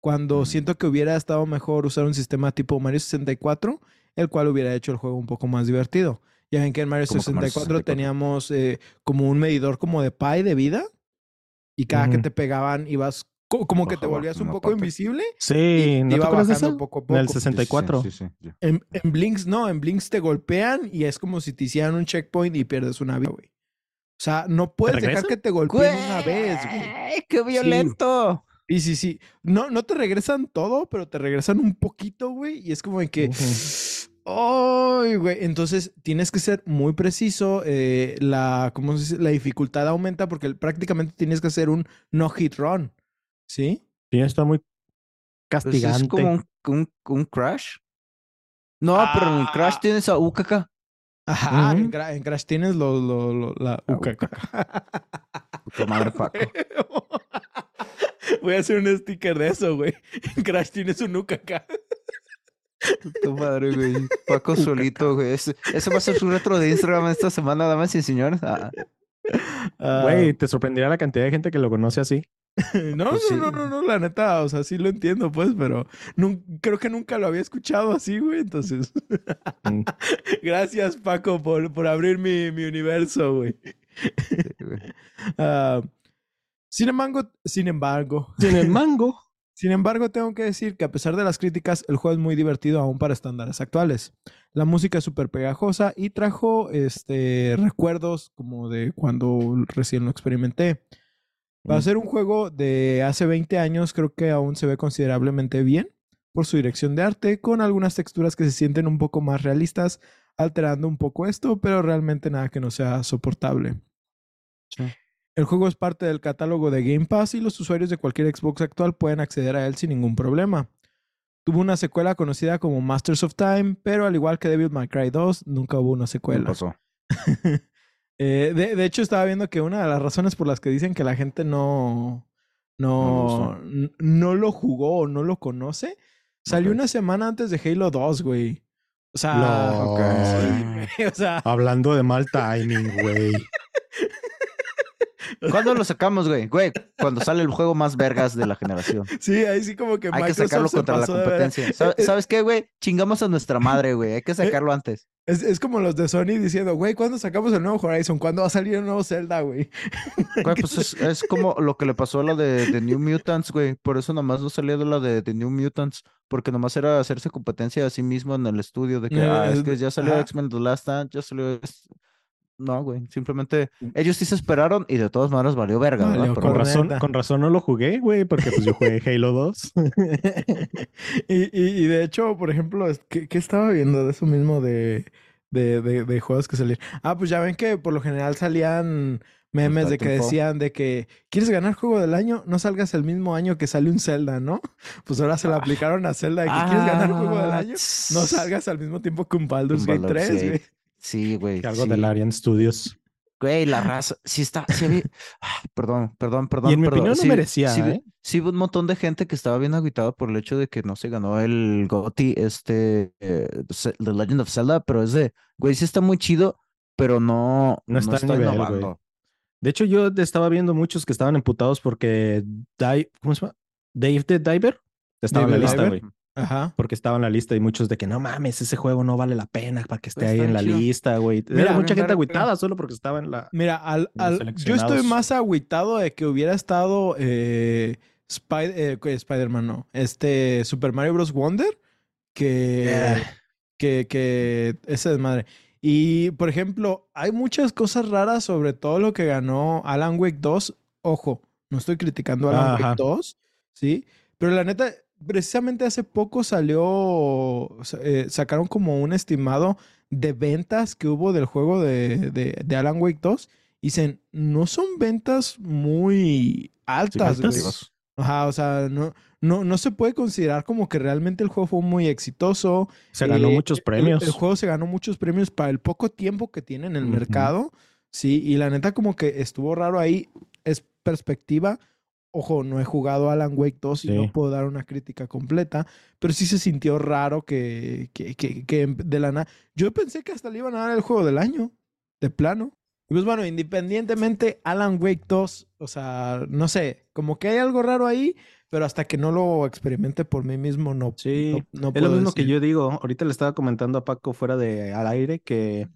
Cuando siento que hubiera estado mejor usar un sistema tipo Mario 64, el cual hubiera hecho el juego un poco más divertido. Ya ven que en Mario Como que Mario 64, 64. teníamos eh, como un medidor como de pie de vida y cada que te pegaban ibas co- como que te volvías un poco parte. invisible Sí, y ¿no te iba de bajando eso? poco a En el poco. Sí, sí, 64. Sí, sí, sí. En, en Blinks no, en Blinks te golpean y es como si te hicieran un checkpoint y pierdes una vida, güey. O sea, no puedes dejar que te golpeen una vez, güey. ¡Qué violento! Y sí, sí. No, no te regresan todo, pero te regresan un poquito, güey. Y es como de que. ¡Ay, güey! Entonces tienes que ser muy preciso. eh, la, ¿cómo se dice? La dificultad aumenta porque prácticamente tienes que hacer un no hit run. ¿Sí? Sí, está muy Pues castigante. es como un, un, un crash. No, pero en el Crash Ah. tienes a UKK. Ajá, en, Ujú. Cra- en Crash tienes lo, lo- lo- la La UKK. Puta madre, Paco. Voy a hacer un sticker de eso, güey. En Crash tienes un UKK. Puta madre, güey. Paco solito, güey. Ese, ese va a ser su retro de Instagram esta semana, damas y señores. Ah, Ah, Güey, te sorprenderá la cantidad de gente que lo conoce así. no, pues no, sí. no, no, no, la neta, o sea, sí lo entiendo, pues, pero creo que nunca lo había escuchado así, güey, entonces. Mm. Gracias, Paco, por, por abrir mi, mi universo, güey. sí, güey. Ah, sin embargo, sin embargo, En el mango. Sin embargo, tengo que decir que a pesar de las críticas, el juego es muy divertido aún para estándares actuales. La música es súper pegajosa y trajo este, recuerdos como de cuando recién lo experimenté. Para Mm. ser un juego de hace 20 años, creo que aún se ve considerablemente bien por su dirección de arte, con algunas texturas que se sienten un poco más realistas, alterando un poco esto, pero realmente nada que no sea soportable. Sí. El juego es parte del catálogo de Game Pass y los usuarios de cualquier Xbox actual pueden acceder a él sin ningún problema. Tuvo una secuela conocida como Masters of Time, pero al igual que Devil May Cry 2, nunca hubo una ¿Qué secuela. pasó? Eh, de, de hecho, estaba viendo que una de las razones por las que dicen que la gente no, No no, no lo jugó o no lo conoce, salió una semana antes de Halo 2, güey. O sea, sí, güey, o sea, Hablando de mal timing, güey. ¿Cuándo lo sacamos, güey? Güey, cuando sale el juego más vergas de la generación. Sí, ahí sí como que Hay que sacarlo contra la competencia. ¿Sabe- Eh, eh, ¿Sabes qué, güey? Chingamos a nuestra madre, güey. Hay que sacarlo antes. Es, es como los de Sony diciendo, güey, ¿cuándo sacamos el nuevo Horizon? ¿Cuándo va a salir el nuevo Zelda, güey? Güey, pues es, es como lo que le pasó a la de, de New Mutants, güey. Por eso nomás no salía de la de, de New Mutants. Porque nomás era hacerse competencia a sí mismo en el estudio. De que, Eh, ah, es es- que ya salió. X-Men The Last Stand, ya salió... No, güey. Simplemente ellos sí se esperaron y de todas maneras valió verga, ¿verdad? Valió Pero Con razón, con razón no lo jugué, güey, porque pues yo jugué Halo 2. y, y- y de hecho, por ejemplo, ¿qué, qué estaba viendo de eso mismo de, de, de- de juegos que salían? Ah, pues ya ven que por lo general salían memes de que decían de que ¿quieres ganar juego del año? No salgas el mismo año que sale un Zelda, ¿no? Pues ahora se lo aplicaron a Zelda de que ¿quieres ganar juego del Ah, año? No salgas al mismo tiempo que un Baldur's Gate Baldur's 3, güey. Sí, güey. Algo sí. del Arian Studios. Güey, la raza, sí está, sí había, ah, perdón, perdón, perdón. Y en mi perdón, opinión no sí- merecía, sí, ¿eh? sí un montón de gente que estaba bien agüitada por el hecho de que no se ganó el GOTY, este, eh, The Legend of Zelda, pero es de, güey, sí está muy chido, pero no, No está al está nivel, güey. innovando. De hecho, yo estaba viendo muchos que estaban emputados porque Di- ¿cómo se llama? Dave the Diver estaba en la Dave lista, Diver. güey. Ajá. Porque estaba en la lista y muchos de que no mames, ese juego no vale la pena para que esté Pues ahí en la chido. lista, güey. Mira, Era mucha gente agüitada solo porque estaba en la. Mira, al, al- yo estoy más agüitado de que hubiera estado eh, Spy- eh. Spider-Man, no. Este Super Mario Bros. Wonder que, Eh. que, que ese desmadre. Y, por ejemplo, hay muchas cosas raras sobre todo lo que ganó Alan Wake 2. Ojo, no estoy criticando a Alan Ajá. Wake 2, ¿sí? Pero la neta, precisamente hace poco salió, sa- eh, sacaron como un estimado de ventas que hubo del juego de, de, de Alan Wake 2. Y dicen, no son ventas muy altas. Ajá, o sea, no, no, no se puede considerar como que realmente el juego fue muy exitoso. Se ganó Eh, muchos premios. El, juego se ganó muchos premios para el poco tiempo que tiene en el mercado. Sí, y la neta como que estuvo raro ahí. Es perspectiva. Ojo, no he jugado Alan Wake 2 y Sí. no puedo dar una crítica completa, pero sí se sintió raro que, que, que, que de la nada... Yo pensé que hasta le iban a dar el juego del año, de plano. Y pues bueno, independientemente, Alan Wake 2, o sea, no sé, como que hay algo raro ahí, pero hasta que no lo experimente por mí mismo, no, Sí, no, no Es lo mismo que decir. yo digo. Ahorita le estaba comentando a Paco fuera de al aire que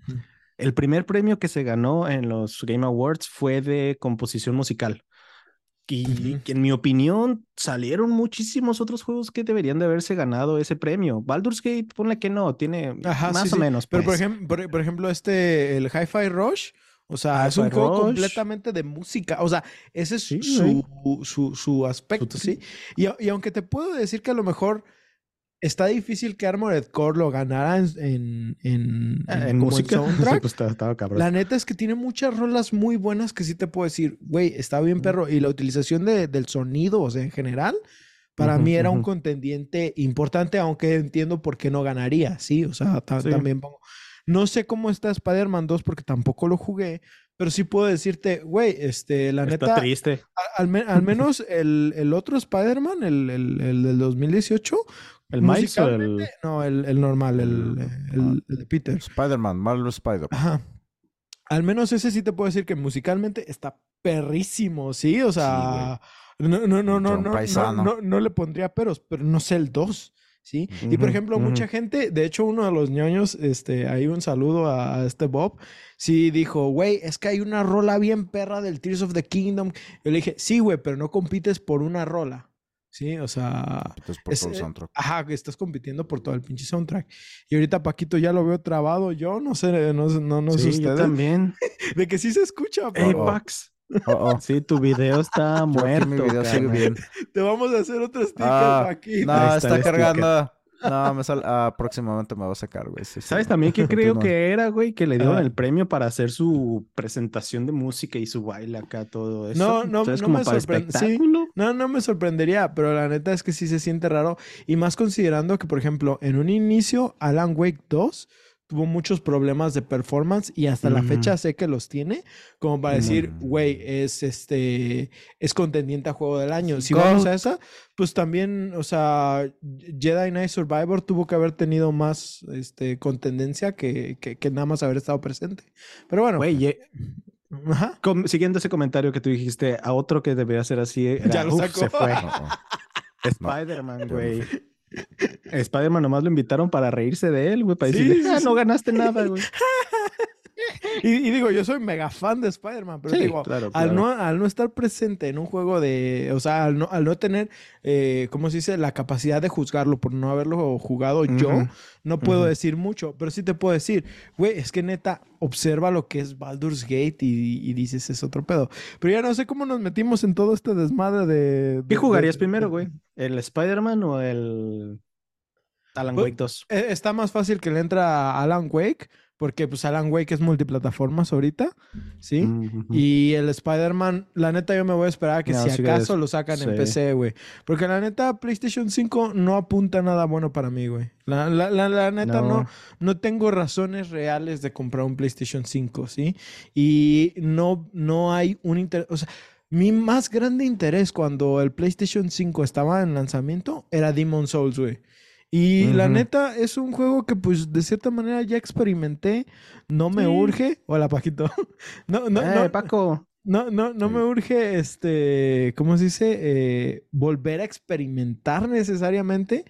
el primer premio que se ganó en los Game Awards fue de composición musical. Y que en mi opinión salieron muchísimos otros juegos que deberían de haberse ganado ese premio. Baldur's Gate, ponle que no, tiene Ajá, más sí, o sí. menos. Pero por pues. ejemplo, por, por ejemplo, este, el Hi-Fi Rush, o sea, es un juego completamente de música. O sea, ese es Sí, su, su, su aspecto, ¿sí? Y, y aunque te puedo decir que a lo mejor está difícil que Armored Core lo ganara en, en, en, Ah, en en música, soundtrack, pues estaba, cabrón. La neta es que tiene muchas rolas muy buenas que sí te puedo decir, güey, está bien perro. Y la utilización de- del sonido, o sea, en general, para Ujú, mí era un ujú. contendiente importante, aunque entiendo por qué no ganaría, sí, o sea, Sí. también pongo. No sé cómo está Spider-Man 2 porque tampoco lo jugué, pero sí puedo decirte, güey, este, la Está neta, triste. al, me- al menos el, el otro Spider-Man, el, el, el del 2018, ¿El Miles o el...? no, el, el normal, el, el- el de Peter. Spider-Man, Marvel Spider-Man. Ajá. Al menos ese sí te puedo decir que musicalmente está perrísimo, ¿sí? O sea, no, no, no, no, no, no, no, no le pondría peros, pero no sé el 2, ¿sí? Y por ejemplo, mucha gente, de hecho, uno de los ñoños, este, ahí un saludo a, a este Bob, sí dijo, güey, es que hay una rola bien perra del Tears of the Kingdom. Yo le dije, sí, güey, pero no compites por una rola, ¿sí? O sea, por es, todo el eh, soundtrack. Ajá, que estás compitiendo por todo el pinche soundtrack. Y ahorita Paquito ya lo veo trabado. Yo no sé, no, no, no sé sí, yo ustedes. también. De que sí se escucha, Ey, pero Pax. Oh, oh. Sí, tu video está Yo muerto. mi video sigue carnal. bien. te vamos a hacer otro sticker, Ah, Paquito. No, está sticker. No, me sal... ah, próximamente me va a sacar, güey. sí, sí. ¿Sabes también qué creo que era, güey? Que le dieron Ah. el premio para hacer su presentación de música y su baile acá, todo eso. No, no, Entonces, no como me para. Sí. espectáculo. No, no me sorprendería, pero la neta es que sí se siente raro. Y más considerando que, por ejemplo, en un inicio, Alan Wake 2 tuvo muchos problemas de performance y hasta la fecha sé que los tiene, como para decir, Mm. güey, es este, es contendiente a juego del año. Si Gold. vamos a esa, pues también, o sea, Jedi Knight Survivor tuvo que haber tenido más este, contendencia que, que, que nada más haber estado presente. Pero bueno, Güey, Ye- Ajá. Com- siguiendo ese comentario que tú dijiste, a otro que debería ser así, era, Ya lo "Uf, sacó". se fue. No, no. Spider-Man, güey. Spider-Man nomás lo invitaron para reírse de él, güey, para Sí, decirle, "Ah, no ganaste nada, güey. Y, y digo, yo soy mega fan de Spider-Man, pero Sí, digo, claro, al, no, al no estar presente en un juego de, o sea, al no, al no tener, eh, ¿cómo se dice?, la capacidad de juzgarlo por no haberlo jugado yo, no puedo decir mucho, pero sí te puedo decir, güey, es que neta, observa lo que es Baldur's Gate y, y dices, es otro pedo. Pero ya no sé cómo nos metimos en todo este desmadre de... ¿Qué de- jugarías de- primero, güey? ¿El Spider-Man o el Alan Pues, Wake 2? Eh, Está más fácil que le entra a Alan Wake, porque pues Alan Wake es multiplataformas ahorita, ¿sí? Y el Spider-Man, la neta, yo me voy a esperar a que No, si sí, acaso lo sacan en. PC, güey. Porque la neta, PlayStation 5 no apunta nada bueno para mí, güey. La, la, la, la neta, no. No. no, tengo razones reales de comprar un PlayStation 5, ¿sí? Y no, no hay un interés. O sea, mi más grande interés cuando el PlayStation 5 estaba en lanzamiento era Demon Souls, güey. Y la neta es un juego que pues de cierta manera ya experimenté, no me Sí. urge. Hola Paquito. No, no, Eh, no, Paco. no, no, no Sí. me urge, este, ¿cómo se dice? Eh, volver a experimentar necesariamente.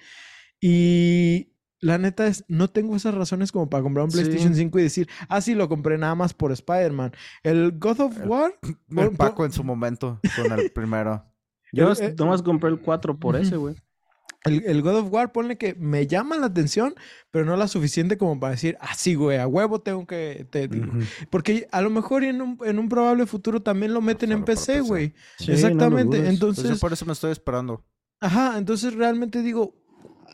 Y la neta es, no tengo esas razones como para comprar un Sí. PlayStation 5 y decir, ah, sí, lo compré nada más por Spider-Man. El God of El- War, El por- Paco por- en su momento con el primero. Yo eh, nomás compré el 4 por ese, güey. El, el God of War, ponle que me llama la atención, pero no la suficiente como para decir, ah, sí, güey, a huevo tengo que... te- Ujú. Porque a lo mejor en un, en un probable futuro también lo meten en PC, güey. Sí, Exactamente. Entonces... Pues yo por eso me estoy esperando. Ajá, entonces realmente digo,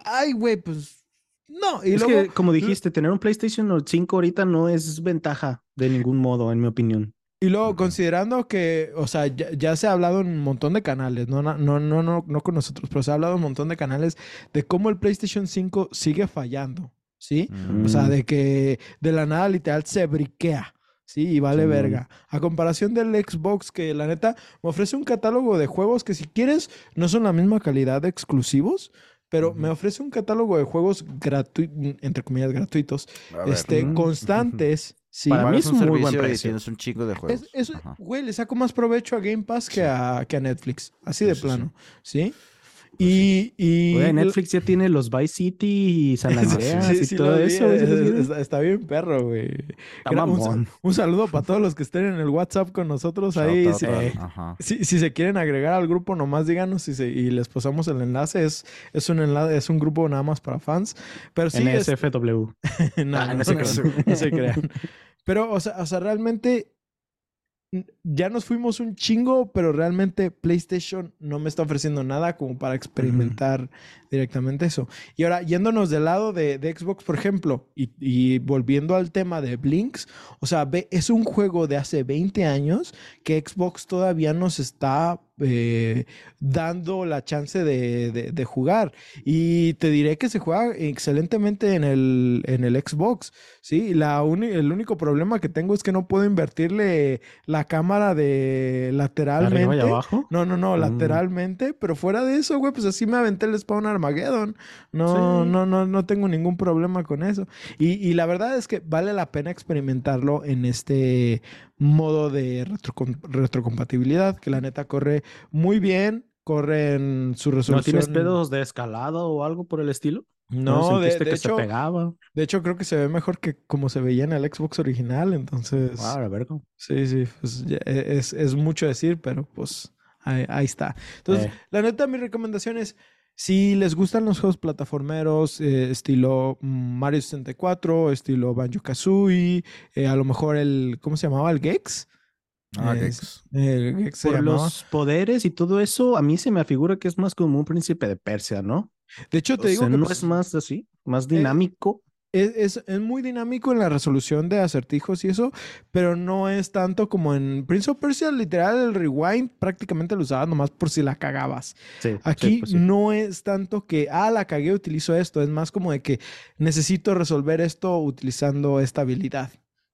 ay, güey, pues no. Y es luego, que, como dijiste, tener un PlayStation 5 ahorita no es ventaja de ningún modo, en mi opinión. Y luego considerando que, o sea, ya, ya se ha hablado en un montón de canales, no, no, no, no, no, con nosotros, pero se ha hablado en un montón de canales de cómo el PlayStation 5 sigue fallando, ¿sí? O sea, Mm. de que de la nada literal se briquea. Sí, y vale verga. A comparación del Xbox, que la neta me ofrece un catálogo de juegos que si quieres no son la misma calidad de exclusivos, pero me ofrece un catálogo de juegos gratuitos, entre comillas gratuitos, este, Mm. constantes. Sí, Para mí es un muy buen servicio y precio. tienes un chingo de juegos. es, es- güey, le saco más provecho a Game Pass que, Sí. a, que a Netflix, así de sí. plano, ¿sí? Y, y Güey, Netflix ya tiene los Vice City y San Andreas Sí, y sí todo eso. güey, ¿sí los es- está, está bien perro, güey. Un, saludo para todos los que estén en el WhatsApp con nosotros Shout ahí. Si, eh, si- si se quieren agregar al grupo, nomás díganos y, se- y les pasamos el enlace. Es, es un enlace, es un grupo nada más para fans. Pero sí, es- NSFW. no, Ah, no, no se no, se crean. Pero, o sea, o sea, realmente ya nos fuimos un chingo, pero realmente PlayStation no me está ofreciendo nada como para experimentar directamente eso. Y ahora, yéndonos del lado de, de Xbox, por ejemplo, y, y volviendo al tema de Blinks, o sea, ve, es un juego de hace 20 años que Xbox todavía nos está eh, dando la chance de, de- de jugar. Y te diré que se juega excelentemente en el, en el Xbox. Sí, la el único problema que tengo es que no puedo invertirle la cámara de lateralmente. Arriba y abajo. No, no, no, Mm. lateralmente, pero fuera de eso, güey, pues así me aventé el Spawn Armageddon. No, Sí. no, no, no tengo ningún problema con eso. Y, y la verdad es que vale la pena experimentarlo en este modo de retrocom- retrocompatibilidad, que la neta corre muy bien, corre en su ¿No resolución. tienes pedos de escalada o algo por el estilo? No, de, que se hecho, pegaba? de hecho creo que se ve mejor que como se veía en el Xbox original, entonces... Ah, la verga. Sí, sí, pues e- es, es mucho decir, pero pues ahí, ahí está. Entonces, Eh. la neta, mi recomendación es, si les gustan los juegos plataformeros, eh, estilo mm, Mario 64, estilo Banjo-Kazooie, eh, a lo mejor el, ¿cómo se llamaba? ¿El Gex? Ah, Es- Gex. El Gex Por llamaba. los poderes y todo eso, a mí se me afigura que es más como un príncipe de Persia, ¿no? De hecho, O te digo sea, que no pues, es más así, más dinámico. Es, es- es muy dinámico en la resolución de acertijos y eso, pero no es tanto como en Prince of Persia, literal, el rewind prácticamente lo usabas nomás por si la cagabas. Sí, Aquí pues sí. no es tanto que, ah, la cagué, utilizo esto. Es más como de que necesito resolver esto utilizando esta habilidad.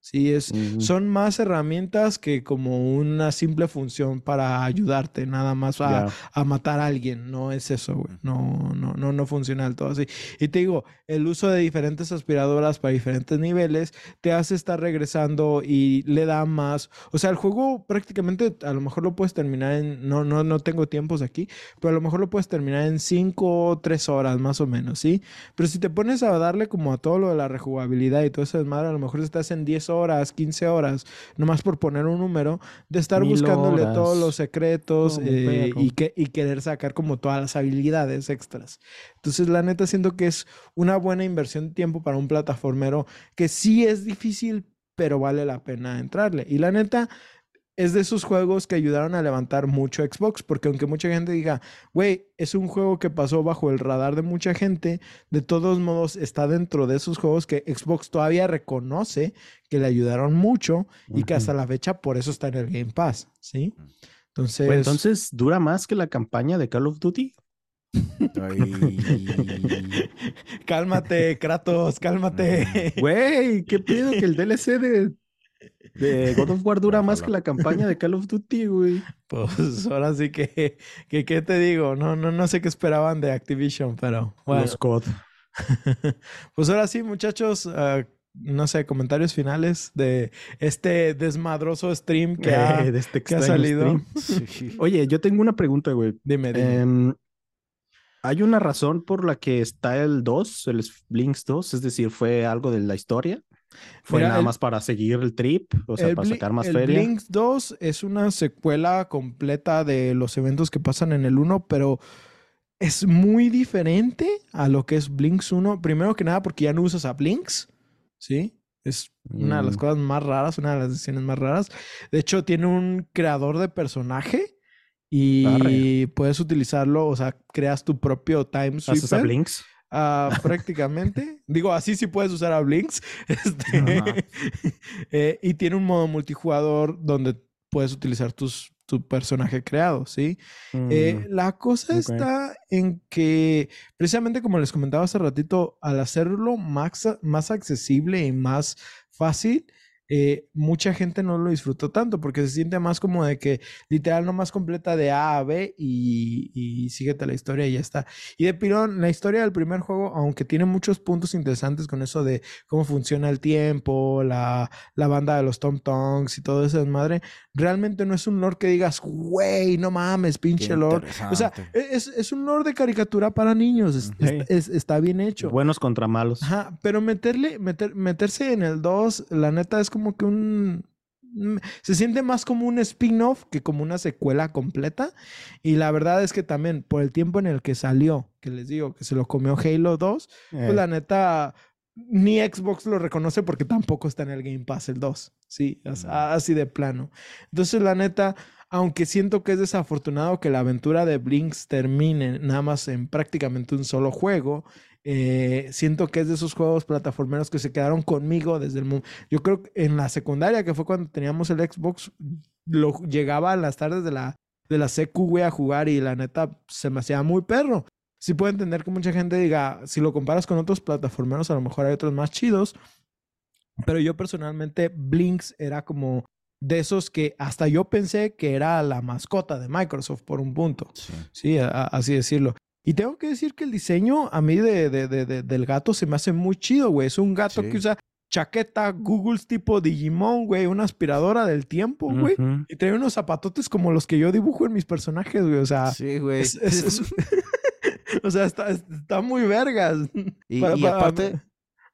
Sí, es, Ujú. son más herramientas que como una simple función para ayudarte, nada más a, Ya. a matar a alguien. No es eso, güey. No, no, no, no funciona del todo así. Y te digo, el uso de diferentes aspiradoras para diferentes niveles te hace estar regresando y le da más. O sea, el juego prácticamente a lo mejor lo puedes terminar en. No, no, no tengo tiempos aquí, pero a lo mejor lo puedes terminar en 5 o 3 horas más o menos, ¿sí? Pero si te pones a darle como a todo lo de la rejugabilidad y todo ese desmadre, a lo mejor estás en 10 horas, 15 horas, nomás por poner un número, de estar Mil buscándole todos horas. los secretos Como eh, y, que, y querer sacar como todas las habilidades extras. Entonces, la neta, siento que es una buena inversión de tiempo para un plataformero que sí es difícil, pero vale la pena entrarle. Y la neta, es de esos juegos que ayudaron a levantar mucho Xbox, porque aunque mucha gente diga, güey, es un juego que pasó bajo el radar de mucha gente, de todos modos está dentro de esos juegos que Xbox todavía reconoce que le ayudaron mucho y que hasta la fecha por eso está en el Game Pass, ¿sí? Entonces, Güey, entonces, ¿dura más que la campaña de Call of Duty? cálmate, Kratos, cálmate. Güey, ¿qué pedo que el DLC de, de God of War dura más que la campaña de Call of Duty, güey? Pues ahora sí que, que, ¿qué te digo? No, no, no sé qué esperaban de Activision, pero bueno. Los COD. Pues ahora sí, muchachos, ah, no sé, comentarios finales de este desmadroso stream que ha, Eh, de este que ha extraño salido. Oye, yo tengo una pregunta, güey. Dime, dime. Em, ¿Hay una razón por la que está el 2, el Blinks 2? Es decir, ¿fue algo de la historia? ¿Fue Mira, nada el- más para seguir el trip? O sea, para sacar más el feria. Blinks 2 es una secuela completa de los eventos que pasan en el 1, pero es muy diferente a lo que es Blinks 1. Primero que nada, porque ya no usas a Blinks, ¿sí? Es una de las Mm. cosas más raras, una de las decisiones más raras. De hecho, tiene un creador de personaje y Arre. puedes utilizarlo, o sea, creas tu propio time ¿Haces a sweeper. Blinks? Ah, prácticamente. Digo, así sí puedes usar a Blinks. Este, eh, y tiene un modo multijugador donde puedes utilizar tus, tu personaje creado, ¿sí? Eh, Mm, la cosa está en que, precisamente como les comentaba hace ratito, al hacerlo más, más accesible y más fácil, eh, mucha gente no lo disfrutó tanto porque se siente más como de que literal nomás completa de A a B y, y síguete la historia y ya está. Y de pilón, la historia del primer juego, aunque tiene muchos puntos interesantes con eso de cómo funciona el tiempo, la, la banda de los Tom Tongs y todo ese desmadre, realmente no es un lore que digas, güey, no mames, pinche lore. O sea, e-, es, es un lore de caricatura para niños, es- está bien hecho. Buenos contra malos. Ajá, pero meterle, meter, meterse en el 2, la neta es como que un... mm, Se siente más como un spin-off que como una secuela completa. Y la verdad es que también por el tiempo en el que salió, que les digo que se lo comió Halo 2, Eh, pues la neta, ni Xbox lo reconoce porque tampoco está en el Game Pass el 2. Sí, Mm. así de plano. Entonces, la neta, aunque siento que es desafortunado que la aventura de Blinks termine nada más en prácticamente un solo juego, eh, siento que es de esos juegos plataformeros que se quedaron conmigo desde el momento. Yo creo que en la secundaria, que fue cuando teníamos el Xbox, lo llegaba a las tardes de la, de la secu, güey, a jugar y la neta se me hacía muy perro sí puedo entender que mucha gente diga, si lo comparas con otros plataformeros, a lo mejor hay otros más chidos. Pero yo personalmente, Blinks era como de esos que hasta yo pensé que era la mascota de Microsoft por un punto. Sí. Sí, a- a- así decirlo. Y tengo que decir que el diseño a mí de, de- de- de- del gato se me hace muy chido, güey. Es un gato Sí. que usa chaqueta, Googles tipo Digimon, güey, una aspiradora del tiempo, güey. Y trae unos zapatotes como los que yo dibujo en mis personajes, güey. O sea, Sí, güey. es- es- es- o sea, está, está muy vergas. Y, Para- y para- aparte,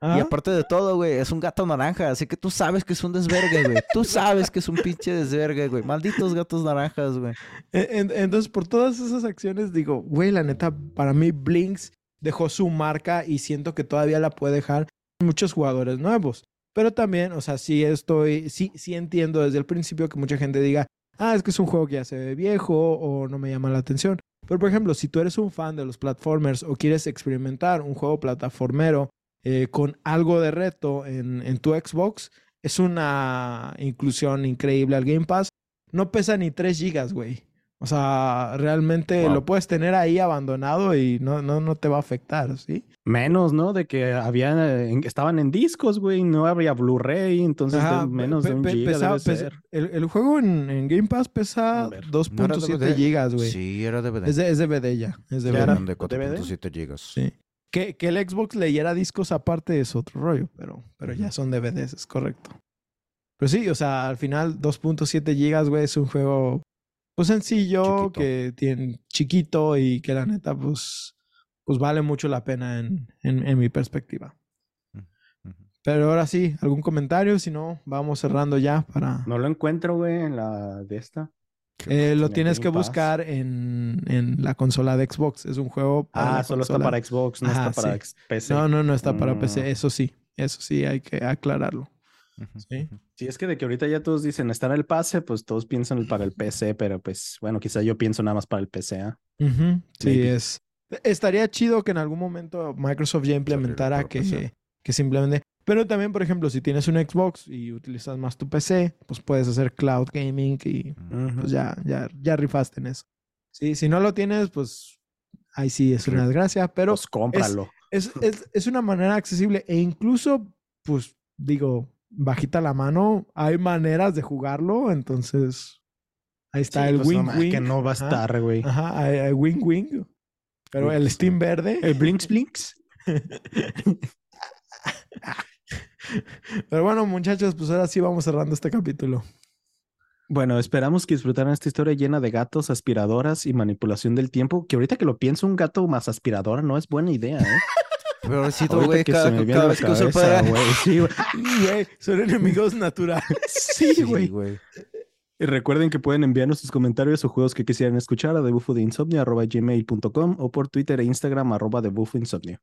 ¿Ah? y aparte de todo, güey, es un gato naranja, así que tú sabes que es un desvergue, güey. Tú sabes que es un pinche desvergue, güey. Malditos gatos naranjas, güey. E- en- Entonces, por todas esas acciones, digo, güey, la neta, para mí Blinks dejó su marca y siento que todavía la puede dejar muchos jugadores nuevos. Pero también, o sea, sí estoy, sí, sí entiendo desde el principio que mucha gente diga, ah, es que es un juego que ya se ve viejo o no me llama la atención. Pero, por ejemplo, si tú eres un fan de los platformers o quieres experimentar un juego plataformero eh, con algo de reto en, en tu Xbox, es una inclusión increíble al Game Pass. No pesa ni 3 gigas, güey. O sea, realmente Wow. lo puedes tener ahí abandonado y no, no, no te va a afectar, ¿sí? Menos, ¿no? De que había, en- estaban en discos, güey, no había Blu-ray, entonces de menos de un giga debe pesa- ser. el, el juego en, en Game Pass pesa A ver. ¿No era 2.7 DVD? gigas, güey. Sí, era DVD. Es, de, es DVD ya. Es Ya DVD. era. Eran de DVD? 4.7 gigas. Sí. Que, que el Xbox leyera discos aparte es otro rollo, pero, pero ya son DVDs, es correcto. Pero sí, o sea, al final 2.7 gigas, güey, es un juego pues sencillo, Chiquito. que tiene chiquito y que la neta, pues, pues vale mucho la pena en, en, en mi perspectiva. Pero ahora sí, ¿algún comentario? Si no, vamos cerrando ya para... No lo encuentro, güey, en la de esta. Eh, lo tienes que buscar en, en la consola de Xbox. Es un juego para Ah, solo está para Xbox, no Ajá, está para sí. PC. No, no, no está para Mm. PC. Eso sí, eso sí, hay que aclararlo. Ujú, Sí. Sí, es que de que ahorita ya todos dicen está en el pase, pues todos piensan para el PC, pero pues bueno, quizá yo pienso nada más para el PC, ¿ah? Sí, es. Estaría chido que en algún momento Microsoft ya implementara que, que simplemente. Pero también, por ejemplo, si tienes un Xbox y utilizas más tu PC, pues puedes hacer cloud gaming y Ujú. pues ya, ya, ya rifaste en eso. Sí, si no lo tienes, pues ahí sí es una desgracia, pero Pues cómpralo. es, es, es una manera accesible e incluso, pues digo, bajita la mano, hay maneras de jugarlo, entonces ahí está Sí, el pues, no wing ma- wing. que no va a estar, güey. Ajá, hay, hay wing wing. Pero el pues, Steam verde. El Blinks Blinks. Pero bueno, muchachos, pues ahora sí vamos cerrando este capítulo. Bueno, esperamos que disfrutaran esta historia llena de gatos, aspiradoras y manipulación del tiempo. Que ahorita que lo pienso, un gato más aspiradora no es buena idea, ¿eh? Pobrecito, güey, cada, se me viene cada vez que poder. güey. Sí, güey. Son enemigos naturales. Sí, güey. Y recuerden que pueden enviarnos sus comentarios o juegos que quisieran escuchar a debufodeinsomnio.gmail.com o por Twitter e Instagram arroba debufoinsomnio.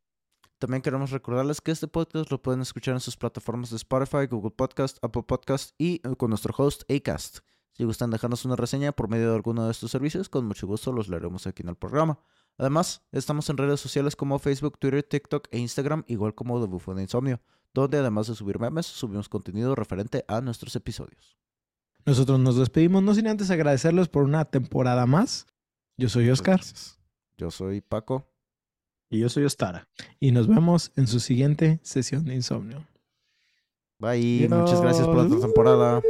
También queremos recordarles que este podcast lo pueden escuchar en sus plataformas de Spotify, Google Podcast, Apple Podcast y eh, con nuestro host Acast. Si gustan dejarnos una reseña por medio de alguno de estos servicios, con mucho gusto los leeremos aquí en el programa. Además, estamos en redes sociales como Facebook, Twitter, TikTok e Instagram, igual como The Bufo de Insomnio, donde además de subir memes, subimos contenido referente a nuestros episodios. Nosotros nos despedimos, no sin antes agradecerles por una temporada más. Yo soy Oscar gracias. Yo soy Paco. Y yo soy Ostara. y nos vemos en su siguiente sesión de insomnio. Bye. Muchas gracias por otra temporada.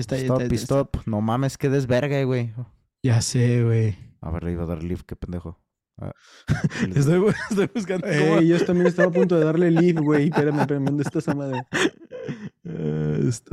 Está, Stop está, stop. No mames, qué desverga, güey. Ya sé, güey. A ver, le iba a dar live, qué pendejo. Ah, Estoy, estoy buscando cómo- Ey, yo también estaba a punto de darle lead, güey. Espérame, espérame, ¿dónde está esa madre? Eh, está